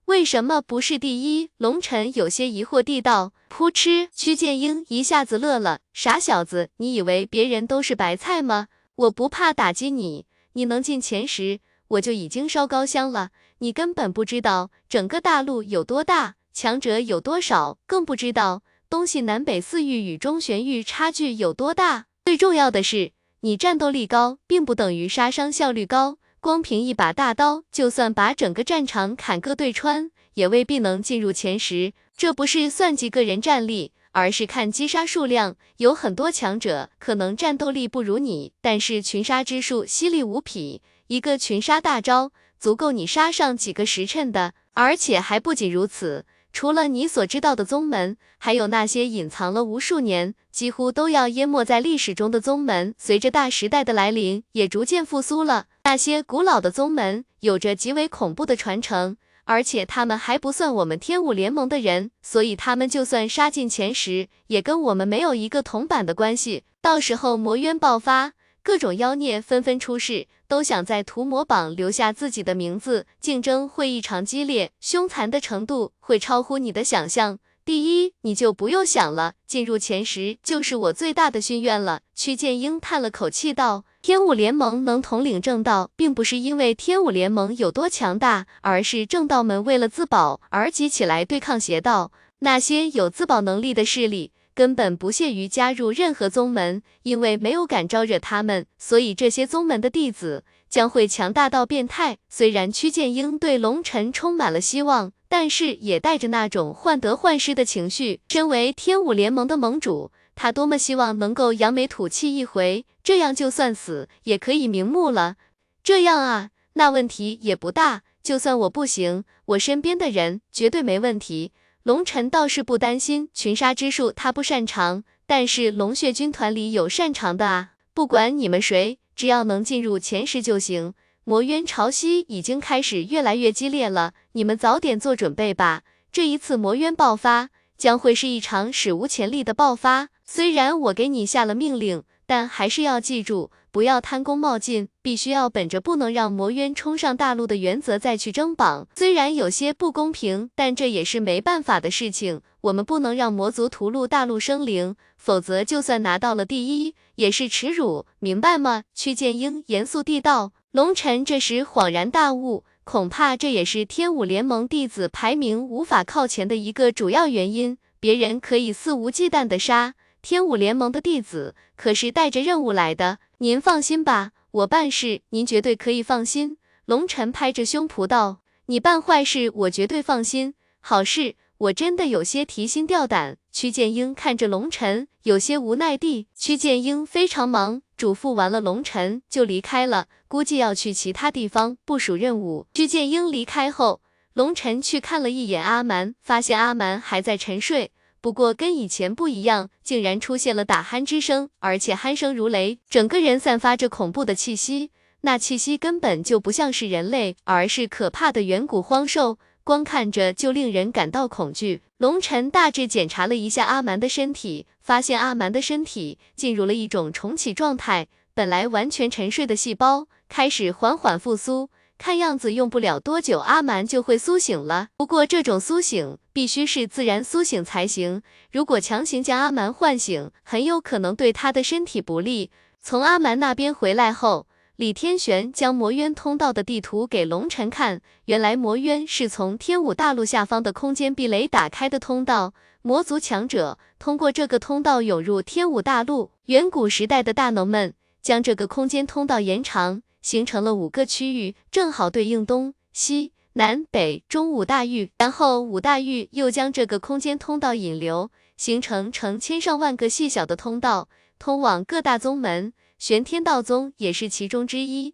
[SPEAKER 1] 为什么不是第一？龙尘有些疑惑地道。噗嗤，屈剑英一下子乐了。傻小子，你以为别人都是白菜吗？我不怕打击你，你能进前十，我就已经烧高香了。你根本不知道整个大陆有多大，强者有多少，更不知道东西南北四域与中玄域差距有多大。最重要的是，你战斗力高，并不等于杀伤效率高。光凭一把大刀，就算把整个战场砍个对穿，也未必能进入前十。这不是算计个人战力，而是看击杀数量。有很多强者可能战斗力不如你，但是群杀之术犀利无匹，一个群杀大招足够你杀上几个时辰的。而且还不仅如此。除了你所知道的宗门，还有那些隐藏了无数年，几乎都要淹没在历史中的宗门，随着大时代的来临，也逐渐复苏了。那些古老的宗门有着极为恐怖的传承，而且他们还不算我们天武联盟的人，所以他们就算杀进前十，也跟我们没有一个铜板的关系。到时候魔渊爆发。各种妖孽纷纷出世，都想在屠魔榜留下自己的名字，竞争会异常激烈，凶残的程度会超乎你的想象。第一，你就不用想了，进入前十就是我最大的心愿了。屈剑英叹了口气道：“天武联盟能统领正道，并不是因为天武联盟有多强大，而是正道们为了自保而集起来对抗邪道。那些有自保能力的势力。”根本不屑于加入任何宗门，因为没有敢招惹他们，所以这些宗门的弟子将会强大到变态。虽然屈剑英对龙尘充满了希望，但是也带着那种患得患失的情绪。身为天武联盟的盟主，他多么希望能够扬眉吐气一回，这样就算死也可以瞑目了。这样啊，那问题也不大。就算我不行，我身边的人绝对没问题。龙尘倒是不担心群杀之术，他不擅长，但是龙血军团里有擅长的啊！不管你们谁，只要能进入前十就行。魔渊潮汐已经开始越来越激烈了，你们早点做准备吧。这一次魔渊爆发将会是一场史无前例的爆发。虽然我给你下了命令，但还是要记住。不要贪功冒进，必须要本着不能让魔渊冲上大陆的原则再去争榜。虽然有些不公平，但这也是没办法的事情。我们不能让魔族屠戮大陆生灵，否则就算拿到了第一，也是耻辱，明白吗？屈剑英严肃地道。龙尘这时恍然大悟，恐怕这也是天武联盟弟子排名无法靠前的一个主要原因。别人可以肆无忌惮的杀，天武联盟的弟子可是带着任务来的。您放心吧，我办事您绝对可以放心。龙尘拍着胸脯道：“你办坏事，我绝对放心；好事，我真的有些提心吊胆。”屈剑英看着龙尘，有些无奈地。屈剑英非常忙，嘱咐完了龙尘就离开了，估计要去其他地方部署任务。屈剑英离开后，龙尘去看了一眼阿蛮，发现阿蛮还在沉睡。不过跟以前不一样，竟然出现了打鼾之声，而且鼾声如雷，整个人散发着恐怖的气息。那气息根本就不像是人类，而是可怕的远古荒兽，光看着就令人感到恐惧。龙尘大致检查了一下阿蛮的身体，发现阿蛮的身体进入了一种重启状态，本来完全沉睡的细胞开始缓缓复苏。看样子用不了多久，阿蛮就会苏醒了。不过这种苏醒必须是自然苏醒才行，如果强行将阿蛮唤醒，很有可能对他的身体不利。从阿蛮那边回来后，李天玄将魔渊通道的地图给龙尘看，原来魔渊是从天武大陆下方的空间壁垒打开的通道，魔族强者通过这个通道涌入天武大陆。远古时代的大能们将这个空间通道延长。形成了五个区域，正好对应东西南北中五大域。然后五大域又将这个空间通道引流，形成成千上万个细小的通道，通往各大宗门。玄天道宗也是其中之一。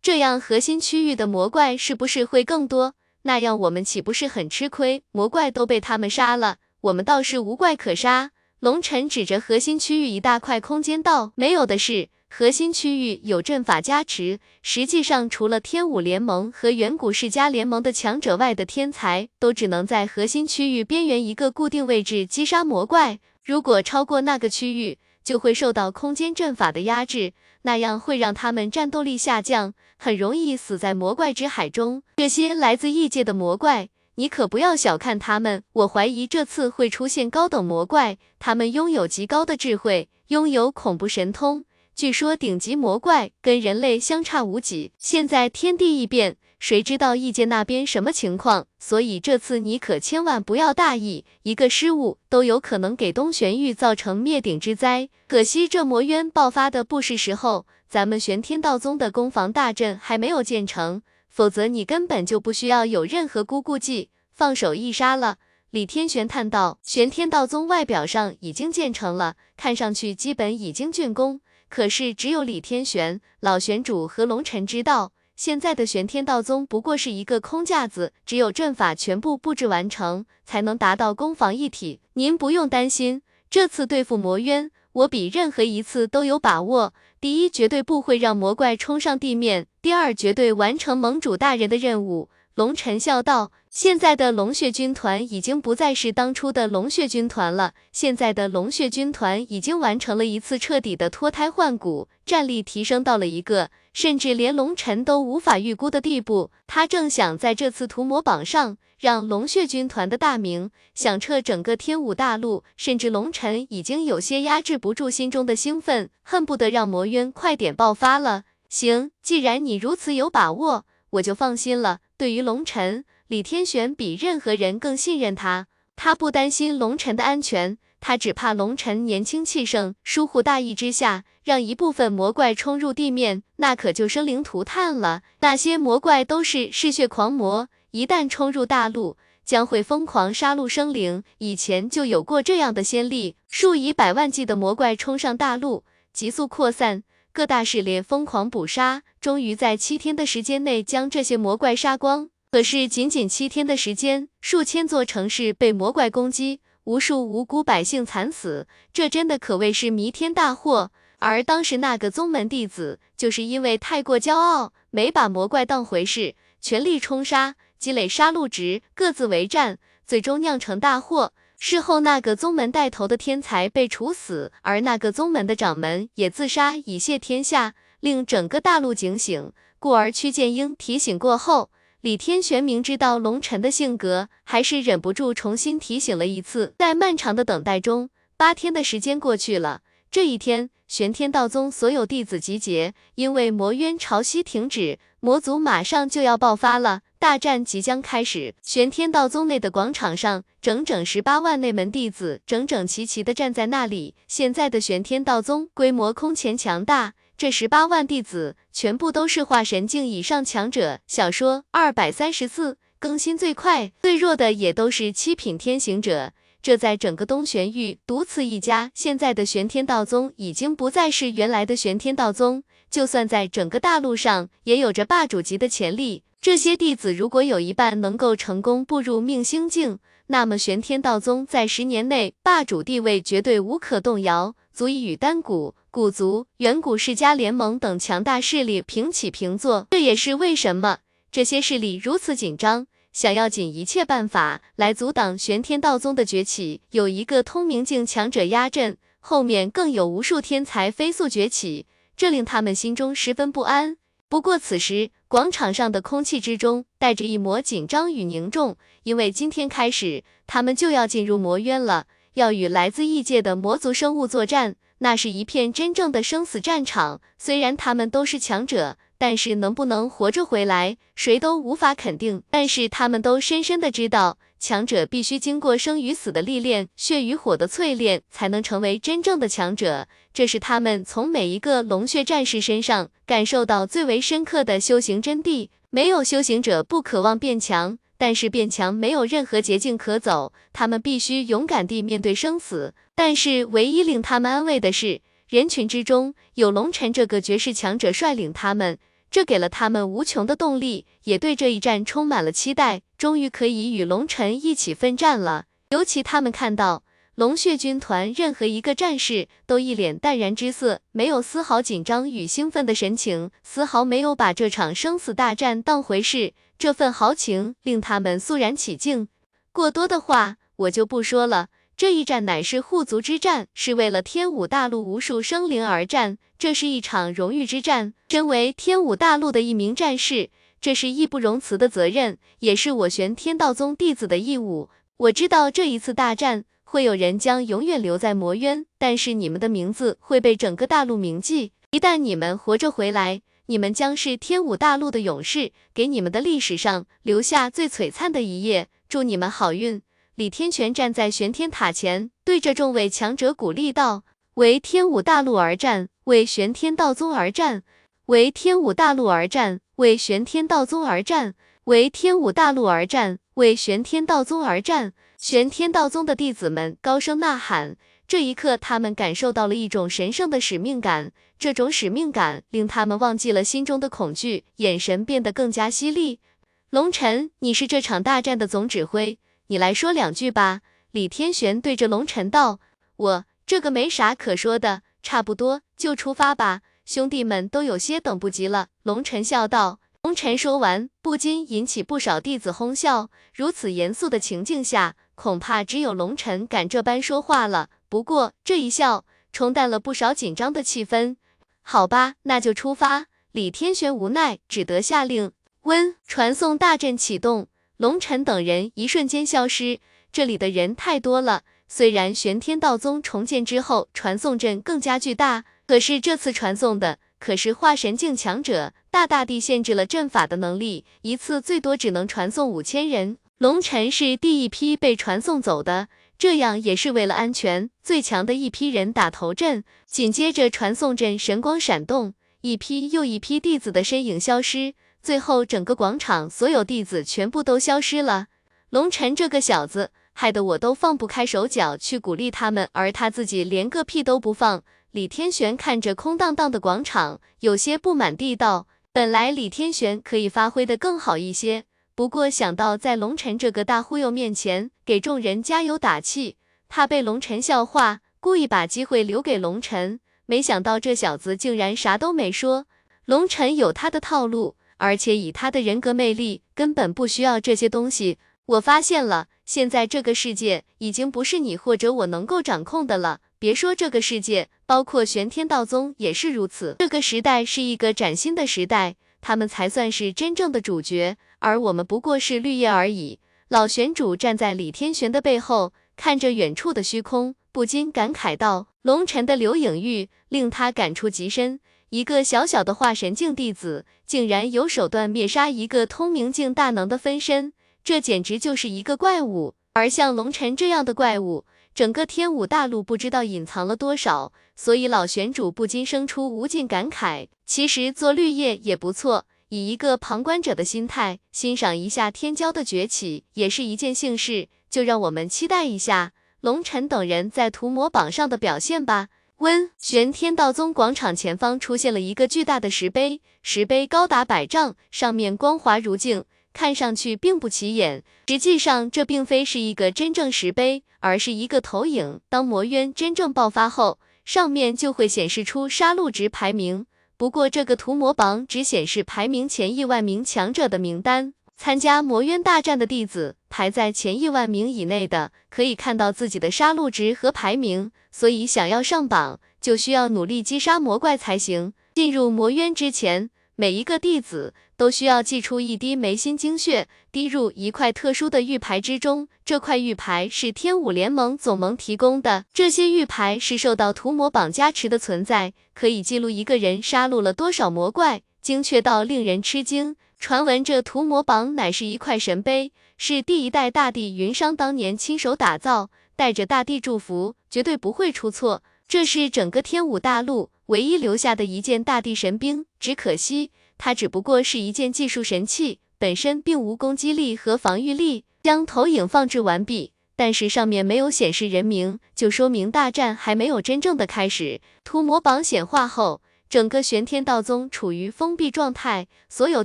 [SPEAKER 1] 这样核心区域的魔怪是不是会更多？那样我们岂不是很吃亏？魔怪都被他们杀了，我们倒是无怪可杀。龙尘指着核心区域一大块空间道：“没有的事，核心区域有阵法加持。实际上，除了天武联盟和远古世家联盟的强者外的天才，都只能在核心区域边缘一个固定位置击杀魔怪。如果超过那个区域，就会受到空间阵法的压制，那样会让他们战斗力下降，很容易死在魔怪之海中。这些来自异界的魔怪，你可不要小看他们。我怀疑这次会出现高等魔怪，他们拥有极高的智慧，拥有恐怖神通。据说顶级魔怪跟人类相差无几。现在天地异变。谁知道异界那边什么情况？所以这次你可千万不要大意，一个失误都有可能给东玄域造成灭顶之灾。可惜这魔渊爆发的不是时候，咱们玄天道宗的攻防大阵还没有建成，否则你根本就不需要有任何孤顾忌，放手一杀了。李天玄叹道：“玄天道宗外表上已经建成了，看上去基本已经竣工，可是只有李天玄、老玄主和龙尘知道。”现在的玄天道宗不过是一个空架子，只有阵法全部布置完成，才能达到攻防一体。您不用担心，这次对付魔渊，我比任何一次都有把握。第一，绝对不会让魔怪冲上地面；第二，绝对完成盟主大人的任务。龙尘笑道：“现在的龙血军团已经不再是当初的龙血军团了，现在的龙血军团已经完成了一次彻底的脱胎换骨，战力提升到了一个。”甚至连龙尘都无法预估的地步，他正想在这次屠魔榜上让龙血军团的大名响彻整个天武大陆，甚至龙尘已经有些压制不住心中的兴奋，恨不得让魔渊快点爆发了。行，既然你如此有把握，我就放心了。对于龙尘，李天玄比任何人更信任他，他不担心龙尘的安全。他只怕龙尘年轻气盛，疏忽大意之下，让一部分魔怪冲入地面，那可就生灵涂炭了。那些魔怪都是嗜血狂魔，一旦冲入大陆，将会疯狂杀戮生灵。以前就有过这样的先例，数以百万计的魔怪冲上大陆，急速扩散，各大势力疯狂捕杀，终于在七天的时间内将这些魔怪杀光。可是仅仅七天的时间，数千座城市被魔怪攻击。无数无辜百姓惨死，这真的可谓是弥天大祸。而当时那个宗门弟子，就是因为太过骄傲，没把魔怪当回事，全力冲杀，积累杀戮值，各自为战，最终酿成大祸。事后，那个宗门带头的天才被处死，而那个宗门的掌门也自杀，以谢天下，令整个大陆警醒。故而屈剑英提醒过后。李天玄明知道龙尘的性格，还是忍不住重新提醒了一次。在漫长的等待中，八天的时间过去了。这一天，玄天道宗所有弟子集结，因为魔渊潮汐停止，魔族马上就要爆发了，大战即将开始。玄天道宗内的广场上，整整十八万内门弟子整整齐齐的站在那里。现在的玄天道宗规模空前强大。这十八万弟子全部都是化神境以上强者。小说二百三十四更新最快，最弱的也都是七品天行者。这在整个东玄域独此一家。现在的玄天道宗已经不再是原来的玄天道宗，就算在整个大陆上也有着霸主级的潜力。这些弟子如果有一半能够成功步入命星境，那么玄天道宗在十年内霸主地位绝对无可动摇，足以与丹谷。古族、远古世家联盟等强大势力平起平坐，这也是为什么这些势力如此紧张，想要尽一切办法来阻挡玄天道宗的崛起。有一个通明境强者压阵，后面更有无数天才飞速崛起，这令他们心中十分不安。不过此时，广场上的空气之中带着一抹紧张与凝重，因为今天开始，他们就要进入魔渊了，要与来自异界的魔族生物作战。那是一片真正的生死战场，虽然他们都是强者，但是能不能活着回来，谁都无法肯定。但是他们都深深的知道，强者必须经过生与死的历练，血与火的淬炼，才能成为真正的强者。这是他们从每一个龙血战士身上感受到最为深刻的修行真谛。没有修行者不渴望变强。但是变强没有任何捷径可走，他们必须勇敢地面对生死。但是唯一令他们安慰的是，人群之中有龙尘这个绝世强者率领他们，这给了他们无穷的动力，也对这一战充满了期待。终于可以与龙尘一起奋战了。尤其他们看到龙血军团任何一个战士都一脸淡然之色，没有丝毫紧张与兴奋的神情，丝毫没有把这场生死大战当回事。这份豪情令他们肃然起敬。过多的话我就不说了。这一战乃是护族之战，是为了天武大陆无数生灵而战。这是一场荣誉之战。身为天武大陆的一名战士，这是义不容辞的责任，也是我玄天道宗弟子的义务。我知道这一次大战会有人将永远留在魔渊，但是你们的名字会被整个大陆铭记。一旦你们活着回来，你们将是天武大陆的勇士，给你们的历史上留下最璀璨的一页。祝你们好运！李天权站在玄天塔前，对着众位强者鼓励道：“为天武大陆而战，为玄天道宗而战，为天武大陆而战，为玄天道宗而战，为天武大陆而战，为玄天道宗而战！”玄天道宗的弟子们高声呐喊。这一刻，他们感受到了一种神圣的使命感，这种使命感令他们忘记了心中的恐惧，眼神变得更加犀利。龙尘，你是这场大战的总指挥。你来说两句吧。李天玄对着龙尘道：“我这个没啥可说的，差不多就出发吧。兄弟们都有些等不及了。”龙尘笑道。龙尘说完，不禁引起不少弟子哄笑。如此严肃的情境下，恐怕只有龙尘敢这般说话了。不过这一笑，冲淡了不少紧张的气氛。好吧，那就出发。李天玄无奈，只得下令：温传送大阵启动。龙尘等人一瞬间消失，这里的人太多了。虽然玄天道宗重建之后传送阵更加巨大，可是这次传送的可是化神境强者，大大地限制了阵法的能力，一次最多只能传送五千人。龙尘是第一批被传送走的，这样也是为了安全。最强的一批人打头阵，紧接着传送阵神光闪动，一批又一批弟子的身影消失。最后，整个广场所有弟子全部都消失了。龙尘这个小子，害得我都放不开手脚去鼓励他们，而他自己连个屁都不放。李天玄看着空荡荡的广场，有些不满地道：“本来李天玄可以发挥的更好一些，不过想到在龙尘这个大忽悠面前给众人加油打气，怕被龙尘笑话，故意把机会留给龙尘。没想到这小子竟然啥都没说。龙尘有他的套路。”而且以他的人格魅力，根本不需要这些东西。我发现了，现在这个世界已经不是你或者我能够掌控的了。别说这个世界，包括玄天道宗也是如此。这个时代是一个崭新的时代，他们才算是真正的主角，而我们不过是绿叶而已。老玄主站在李天玄的背后，看着远处的虚空，不禁感慨道：“龙尘的流影玉令他感触极深。”一个小小的化神境弟子，竟然有手段灭杀一个通明境大能的分身，这简直就是一个怪物。而像龙尘这样的怪物，整个天武大陆不知道隐藏了多少，所以老玄主不禁生出无尽感慨。其实做绿叶也不错，以一个旁观者的心态欣赏一下天骄的崛起，也是一件幸事。就让我们期待一下龙尘等人在屠魔榜上的表现吧。温玄天道宗广场前方出现了一个巨大的石碑，石碑高达百丈，上面光滑如镜，看上去并不起眼。实际上，这并非是一个真正石碑，而是一个投影。当魔渊真正爆发后，上面就会显示出杀戮值排名。不过，这个屠魔榜只显示排名前亿万名强者的名单。参加魔渊大战的弟子排在前亿万名以内的，可以看到自己的杀戮值和排名。所以想要上榜，就需要努力击杀魔怪才行。进入魔渊之前，每一个弟子都需要祭出一滴眉心精血，滴入一块特殊的玉牌之中。这块玉牌是天武联盟总盟提供的。这些玉牌是受到屠魔榜加持的存在，可以记录一个人杀戮了多少魔怪，精确到令人吃惊。传闻这屠魔榜乃是一块神碑，是第一代大帝云商当年亲手打造，带着大帝祝福，绝对不会出错。这是整个天武大陆唯一留下的一件大地神兵，只可惜它只不过是一件技术神器，本身并无攻击力和防御力。将投影放置完毕，但是上面没有显示人名，就说明大战还没有真正的开始。屠魔榜显化后。整个玄天道宗处于封闭状态，所有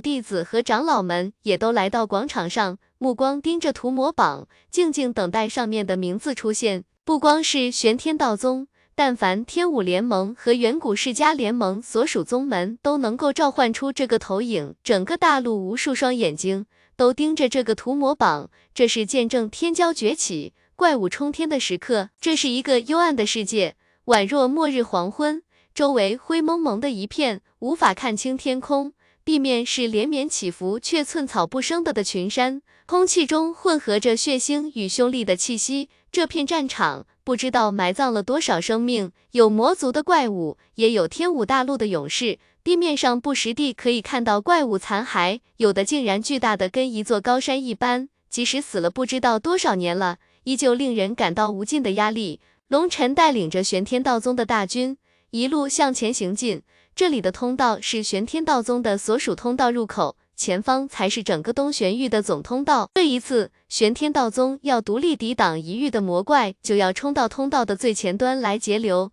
[SPEAKER 1] 弟子和长老们也都来到广场上，目光盯着屠魔榜，静静等待上面的名字出现。不光是玄天道宗，但凡天武联盟和远古世家联盟所属宗门都能够召唤出这个投影。整个大陆无数双眼睛都盯着这个屠魔榜，这是见证天骄崛起、怪物冲天的时刻。这是一个幽暗的世界，宛若末日黄昏，周围灰蒙蒙的一片，无法看清天空。地面是连绵起伏却寸草不生的的群山，空气中混合着血腥与凶戾的气息。这片战场不知道埋葬了多少生命，有魔族的怪物，也有天武大陆的勇士。地面上不时地可以看到怪物残骸，有的竟然巨大的跟一座高山一般，即使死了不知道多少年了，依旧令人感到无尽的压力。龙尘带领着玄天道宗的大军一路向前行进，这里的通道是玄天道宗的所属通道入口。前方才是整个东玄域的总通道。这一次，玄天道宗要独立抵挡一域的魔怪，就要冲到通道的最前端来截流。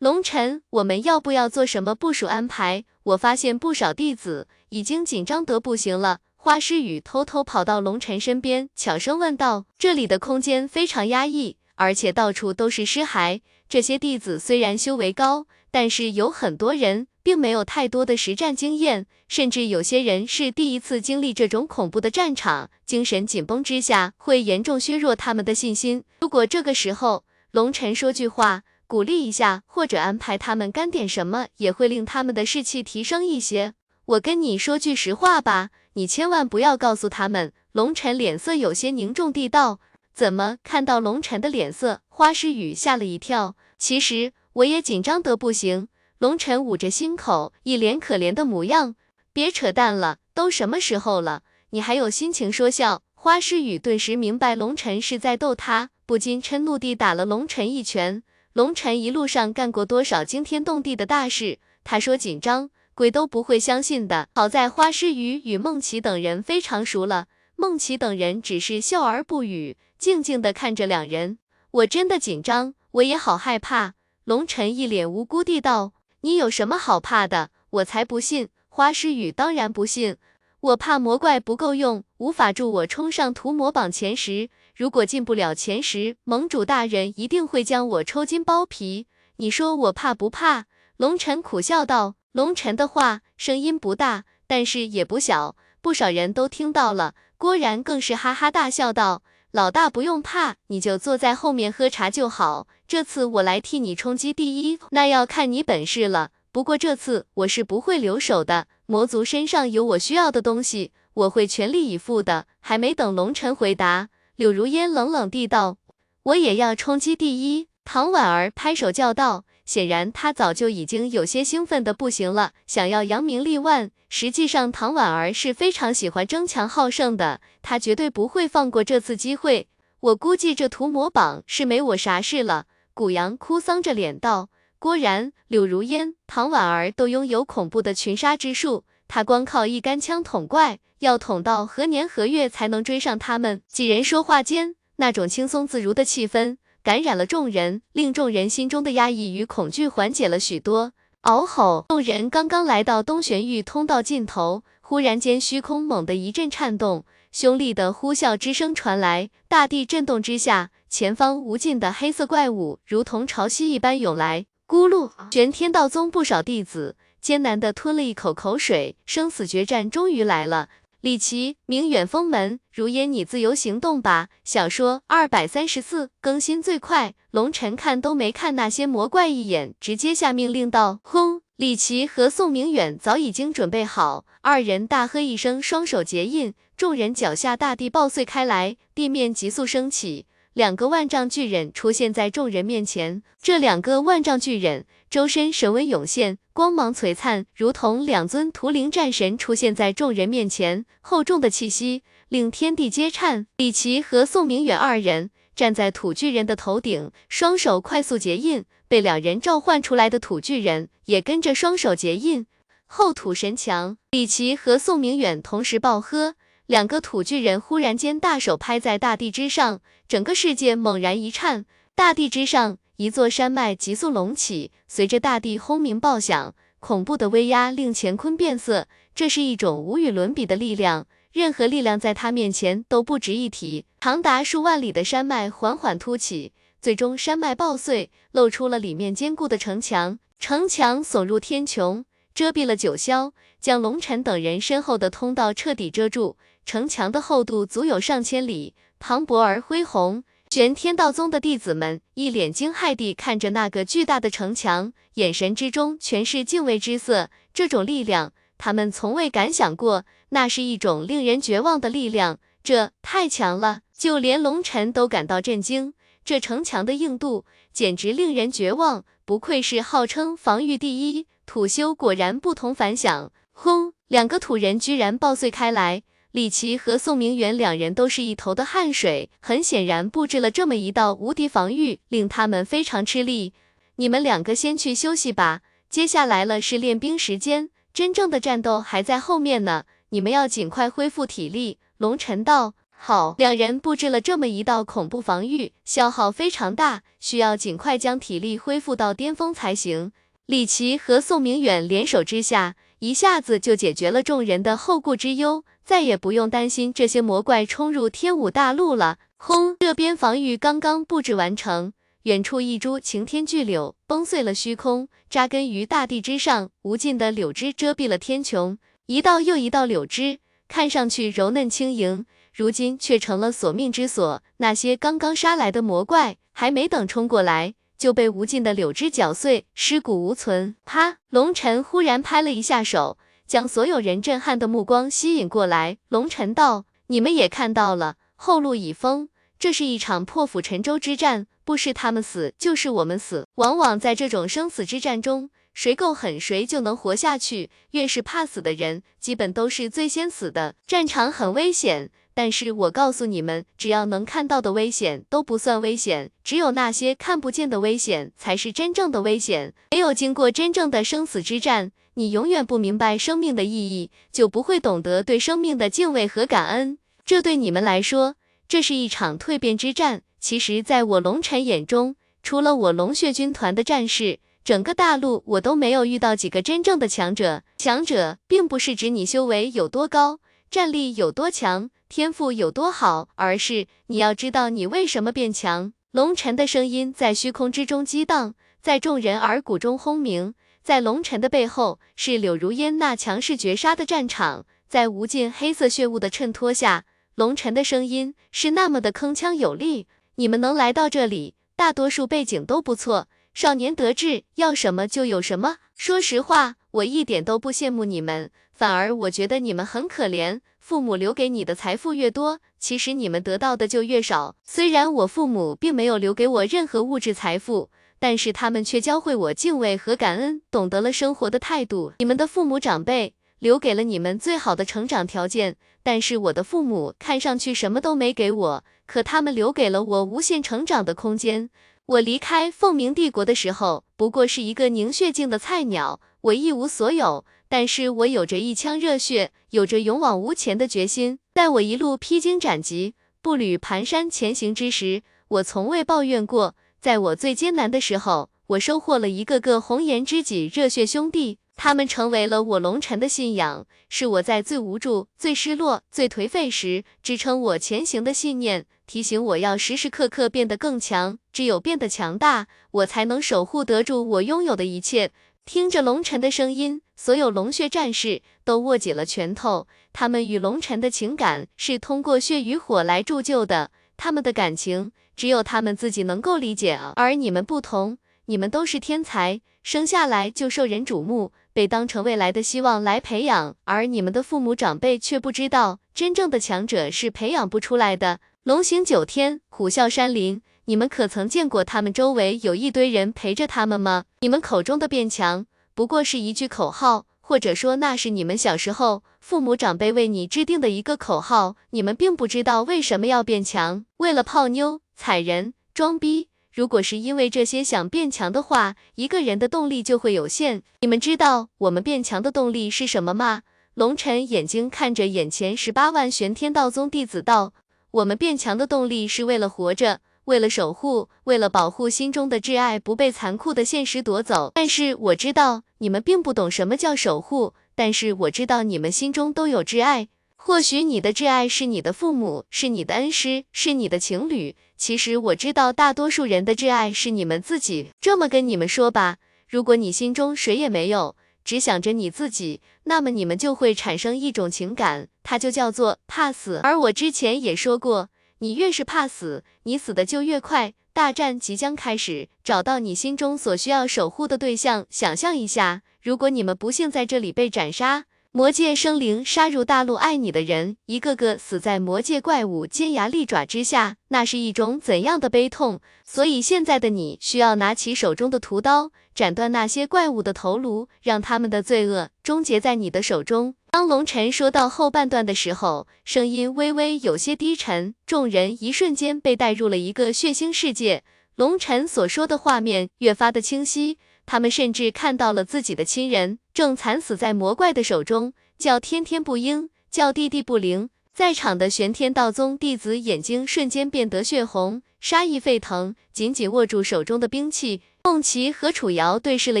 [SPEAKER 1] 龙尘，我们要不要做什么部署安排？我发现不少弟子已经紧张得不行了。花诗雨偷偷跑到龙尘身边，悄声问道：“这里的空间非常压抑，而且到处都是尸骸。这些弟子虽然修为高，但是有很多人。”并没有太多的实战经验，甚至有些人是第一次经历这种恐怖的战场，精神紧绷之下会严重削弱他们的信心。如果这个时候龙尘说句话，鼓励一下，或者安排他们干点什么，也会令他们的士气提升一些。我跟你说句实话吧，你千万不要告诉他们。龙晨脸色有些凝重地道。怎么？看到龙晨的脸色，花诗雨吓了一跳。其实我也紧张得不行。龙尘捂着心口，一脸可怜的模样。别扯淡了，都什么时候了，你还有心情说笑？花诗雨顿时明白龙尘是在逗他，不禁嗔怒地打了龙尘一拳。龙尘一路上干过多少惊天动地的大事，他说紧张，鬼都不会相信的。好在花诗雨与孟琪等人非常熟了，孟琪等人只是笑而不语，静静地看着两人。我真的紧张，我也好害怕。龙尘一脸无辜地道。你有什么好怕的？我才不信！花诗雨当然不信。我怕魔怪不够用，无法助我冲上屠魔榜前十。如果进不了前十，盟主大人一定会将我抽筋剥皮。你说我怕不怕？龙尘苦笑道。龙尘的话声音不大，但是也不小，不少人都听到了。郭然更是哈哈大笑道：“老大不用怕，你就坐在后面喝茶就好。”这次我来替你冲击第一，那要看你本事了。不过这次我是不会留手的，魔族身上有我需要的东西，我会全力以赴的。还没等龙尘回答，柳如烟冷冷地道：“我也要冲击第一。”唐婉儿拍手叫道，显然她早就已经有些兴奋的不行了，想要扬名立万。实际上，唐婉儿是非常喜欢争强好胜的，她绝对不会放过这次机会。我估计这屠魔榜是没我啥事了。古阳哭丧着脸道：“郭然、柳如烟、唐婉儿都拥有恐怖的群杀之术，他光靠一杆枪捅怪，要捅到何年何月才能追上他们？”几人说话间，那种轻松自如的气氛感染了众人，令众人心中的压抑与恐惧缓解了许多。嗷吼！众人刚刚来到东玄域通道尽头，忽然间虚空猛地一阵颤动，凶厉的呼啸之声传来，大地震动之下。前方无尽的黑色怪物如同潮汐一般涌来，咕噜！玄天道宗不少弟子艰难地吞了一口口水，生死决战终于来了。李琦，明远封门，如烟你自由行动吧。小说二百三十四更新最快。龙尘看都没看那些魔怪一眼，直接下命令道：轰！李琦和宋明远早已经准备好，二人大喝一声，双手结印，众人脚下大地爆碎开来，地面急速升起。两个万丈巨人出现在众人面前，这两个万丈巨人周身神纹涌现，光芒璀璨，如同两尊图灵战神出现在众人面前。厚重的气息令天地皆颤。李奇和宋明远二人站在土巨人的头顶，双手快速结印，被两人召唤出来的土巨人也跟着双手结印。后土神强，李奇和宋明远同时暴喝。两个土巨人忽然间大手拍在大地之上，整个世界猛然一颤，大地之上一座山脉急速隆起，随着大地轰鸣爆响，恐怖的威压令乾坤变色，这是一种无与伦比的力量，任何力量在他面前都不值一提。长达数万里的山脉缓缓凸起，最终山脉爆碎，露出了里面坚固的城墙。城墙耸入天穹，遮蔽了九霄，将龙尘等人身后的通道彻底遮住。城墙的厚度足有上千里，磅礴而恢宏。玄天道宗的弟子们一脸惊骇地看着那个巨大的城墙，眼神之中全是敬畏之色。这种力量，他们从未敢想过，那是一种令人绝望的力量，这太强了，就连龙尘都感到震惊。这城墙的硬度简直令人绝望，不愧是号称防御第一，土修果然不同凡响。轰！两个土人居然爆碎开来。李奇和宋明远两人都是一头的汗水，很显然布置了这么一道无敌防御，令他们非常吃力。你们两个先去休息吧，接下来了是练兵时间，真正的战斗还在后面呢。你们要尽快恢复体力。龙尘道，好。两人布置了这么一道恐怖防御，消耗非常大，需要尽快将体力恢复到巅峰才行。李奇和宋明远联手之下，一下子就解决了众人的后顾之忧。再也不用担心这些魔怪冲入天武大陆了。轰！这边防御刚刚布置完成，远处一株擎天巨柳崩碎了虚空，扎根于大地之上。无尽的柳枝遮蔽了天穹，一道又一道柳枝，看上去柔嫩轻盈，如今却成了索命之所。那些刚刚杀来的魔怪，还没等冲过来，就被无尽的柳枝搅碎，尸骨无存。啪！龙尘忽然拍了一下手。将所有人震撼的目光吸引过来。龙尘道：“你们也看到了，后路已封，这是一场破釜沉舟之战，不是他们死，就是我们死。往往在这种生死之战中，谁够狠，谁就能活下去。越是怕死的人，基本都是最先死的。战场很危险，但是我告诉你们，只要能看到的危险都不算危险，只有那些看不见的危险才是真正的危险。没有经过真正的生死之战。”你永远不明白生命的意义，就不会懂得对生命的敬畏和感恩。这对你们来说，这是一场蜕变之战。其实，在我龙尘眼中，除了我龙血军团的战士，整个大陆我都没有遇到几个真正的强者。强者，并不是指你修为有多高，战力有多强，天赋有多好，而是你要知道你为什么变强。龙尘的声音在虚空之中激荡，在众人耳鼓中轰鸣。在龙尘的背后，是柳如烟那强势绝杀的战场。在无尽黑色血雾的衬托下，龙尘的声音是那么的铿锵有力。你们能来到这里，大多数背景都不错，少年得志，要什么就有什么。说实话，我一点都不羡慕你们，反而我觉得你们很可怜。父母留给你的财富越多，其实你们得到的就越少。虽然我父母并没有留给我任何物质财富。但是他们却教会我敬畏和感恩，懂得了生活的态度。你们的父母长辈留给了你们最好的成长条件，但是我的父母看上去什么都没给我，可他们留给了我无限成长的空间。我离开凤鸣帝国的时候，不过是一个凝血境的菜鸟，我一无所有，但是我有着一腔热血，有着勇往无前的决心。在我一路披荆斩棘、步履蹒跚前行之时，我从未抱怨过。在我最艰难的时候，我收获了一个个红颜知己、热血兄弟，他们成为了我龙尘的信仰，是我在最无助、最失落、最颓废时支撑我前行的信念，提醒我要时时刻刻变得更强。只有变得强大，我才能守护得住我拥有的一切。听着龙尘的声音，所有龙血战士都握紧了拳头，他们与龙尘的情感是通过血与火来铸就的，他们的感情。只有他们自己能够理解啊，而你们不同，你们都是天才，生下来就受人瞩目，被当成未来的希望来培养，而你们的父母长辈却不知道，真正的强者是培养不出来的。龙行九天，虎啸山林，你们可曾见过他们周围有一堆人陪着他们吗？你们口中的变强，不过是一句口号。或者说，那是你们小时候父母长辈为你制定的一个口号，你们并不知道为什么要变强，为了泡妞、踩人、装逼。如果是因为这些想变强的话，一个人的动力就会有限。你们知道我们变强的动力是什么吗？龙晨眼睛看着眼前十八万玄天道宗弟子道：“我们变强的动力是为了活着。”为了守护，为了保护心中的挚爱不被残酷的现实夺走。但是我知道你们并不懂什么叫守护，但是我知道你们心中都有挚爱。或许你的挚爱是你的父母，是你的恩师，是你的情侣。其实我知道大多数人的挚爱是你们自己。这么跟你们说吧，如果你心中谁也没有，只想着你自己，那么你们就会产生一种情感，它就叫做怕死。而我之前也说过，你越是怕死，你死的就越快。大战即将开始，找到你心中所需要守护的对象。想象一下，如果你们不幸在这里被斩杀。魔界生灵杀入大陆，爱你的人一个个死在魔界怪物尖牙利爪之下，那是一种怎样的悲痛？所以现在的你需要拿起手中的屠刀，斩断那些怪物的头颅，让他们的罪恶终结在你的手中。当龙尘说到后半段的时候，声音微微有些低沉，众人一瞬间被带入了一个血腥世界。龙尘所说的画面越发的清晰。他们甚至看到了自己的亲人正惨死在魔怪的手中，叫天天不应，叫地地不灵。在场的玄天道宗弟子眼睛瞬间变得血红，杀意沸腾，紧紧握住手中的兵器。梦琪和楚瑶对视了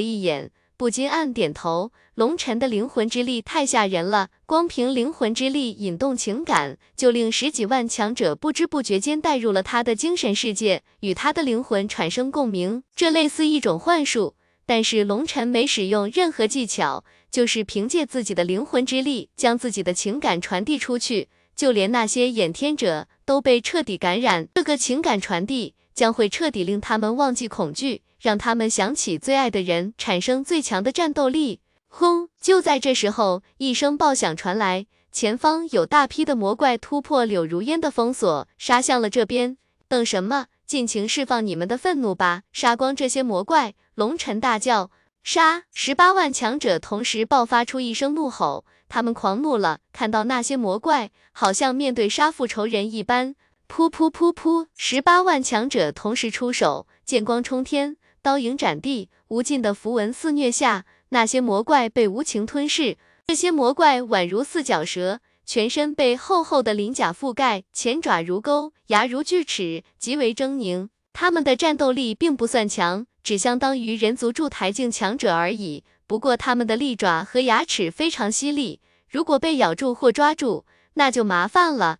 [SPEAKER 1] 一眼，不禁暗点头。龙尘的灵魂之力太吓人了，光凭灵魂之力引动情感，就令十几万强者不知不觉间带入了他的精神世界，与他的灵魂产生共鸣。这类似一种幻术。但是龙尘没使用任何技巧，就是凭借自己的灵魂之力，将自己的情感传递出去，就连那些眼天者都被彻底感染。这个情感传递将会彻底令他们忘记恐惧，让他们想起最爱的人，产生最强的战斗力。轰！就在这时候，一声爆响传来，前方有大批的魔怪突破柳如烟的封锁，杀向了这边。等什么？尽情释放你们的愤怒吧！杀光这些魔怪！龙尘大叫：“杀！”十八万强者同时爆发出一声怒吼，他们狂怒了，看到那些魔怪，好像面对杀父仇人一般。噗噗噗噗！十八万强者同时出手，剑光冲天，刀影斩地，无尽的符文肆虐下，那些魔怪被无情吞噬。这些魔怪宛如四脚蛇。全身被厚厚的鳞甲覆盖，前爪如钩，牙如锯齿，极为狰狞。他们的战斗力并不算强，只相当于人族筑台境强者而已。不过他们的利爪和牙齿非常犀利，如果被咬住或抓住，那就麻烦了。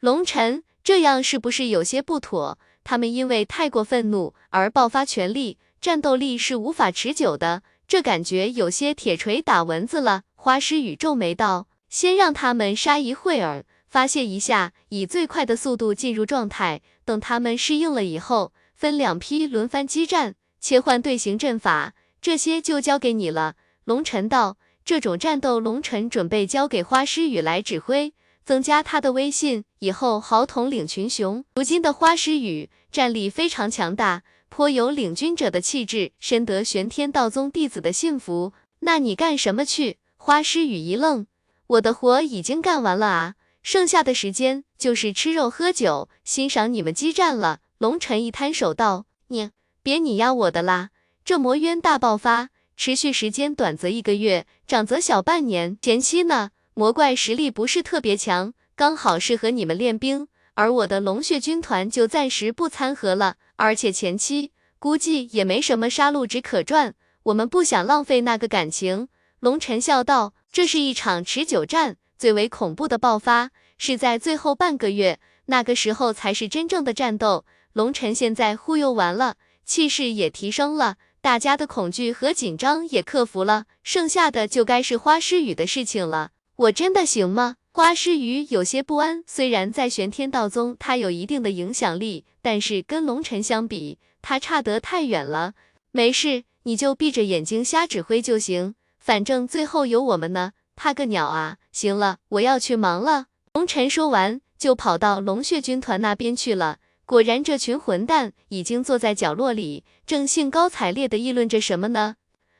[SPEAKER 1] 龙尘，这样是不是有些不妥？他们因为太过愤怒而爆发全力，战斗力是无法持久的，这感觉有些铁锤打蚊子了。花师宇皱眉道。先让他们杀一会儿，发泄一下，以最快的速度进入状态。等他们适应了以后，分两批轮番激战，切换队形阵法，这些就交给你了。龙尘道，这种战斗，龙尘准备交给花诗雨来指挥，增加他的威信，以后好统领群雄。如今的花诗雨战力非常强大，颇有领军者的气质，深得玄天道宗弟子的信服。那你干什么去？花诗雨一愣。我的活已经干完了啊，剩下的时间就是吃肉喝酒，欣赏你们激战了。龙尘一摊手道：“你别你压我的啦，这魔渊大爆发，持续时间短则一个月，长则小半年。前期呢，魔怪实力不是特别强，刚好适合你们练兵。而我的龙血军团就暂时不参合了，而且前期估计也没什么杀戮值可赚，我们不想浪费那个感情。”龙尘笑道。这是一场持久战，最为恐怖的爆发是在最后半个月，那个时候才是真正的战斗。龙尘现在忽悠完了，气势也提升了，大家的恐惧和紧张也克服了，剩下的就该是花诗雨的事情了。我真的行吗？花诗雨有些不安，虽然在玄天道宗他有一定的影响力，但是跟龙尘相比，他差得太远了。没事，你就闭着眼睛瞎指挥就行。反正最后有我们呢，怕个鸟啊！行了，我要去忙了。龙尘说完，就跑到龙血军团那边去了。果然，这群混蛋已经坐在角落里，正兴高采烈的议论着什么呢？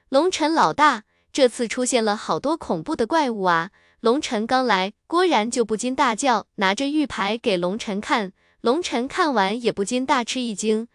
[SPEAKER 1] 龙尘老大，这次出现了好多恐怖的怪物啊！龙尘刚来，郭然就不禁大叫，拿着玉牌给龙尘看。龙尘看完也不禁大吃一惊，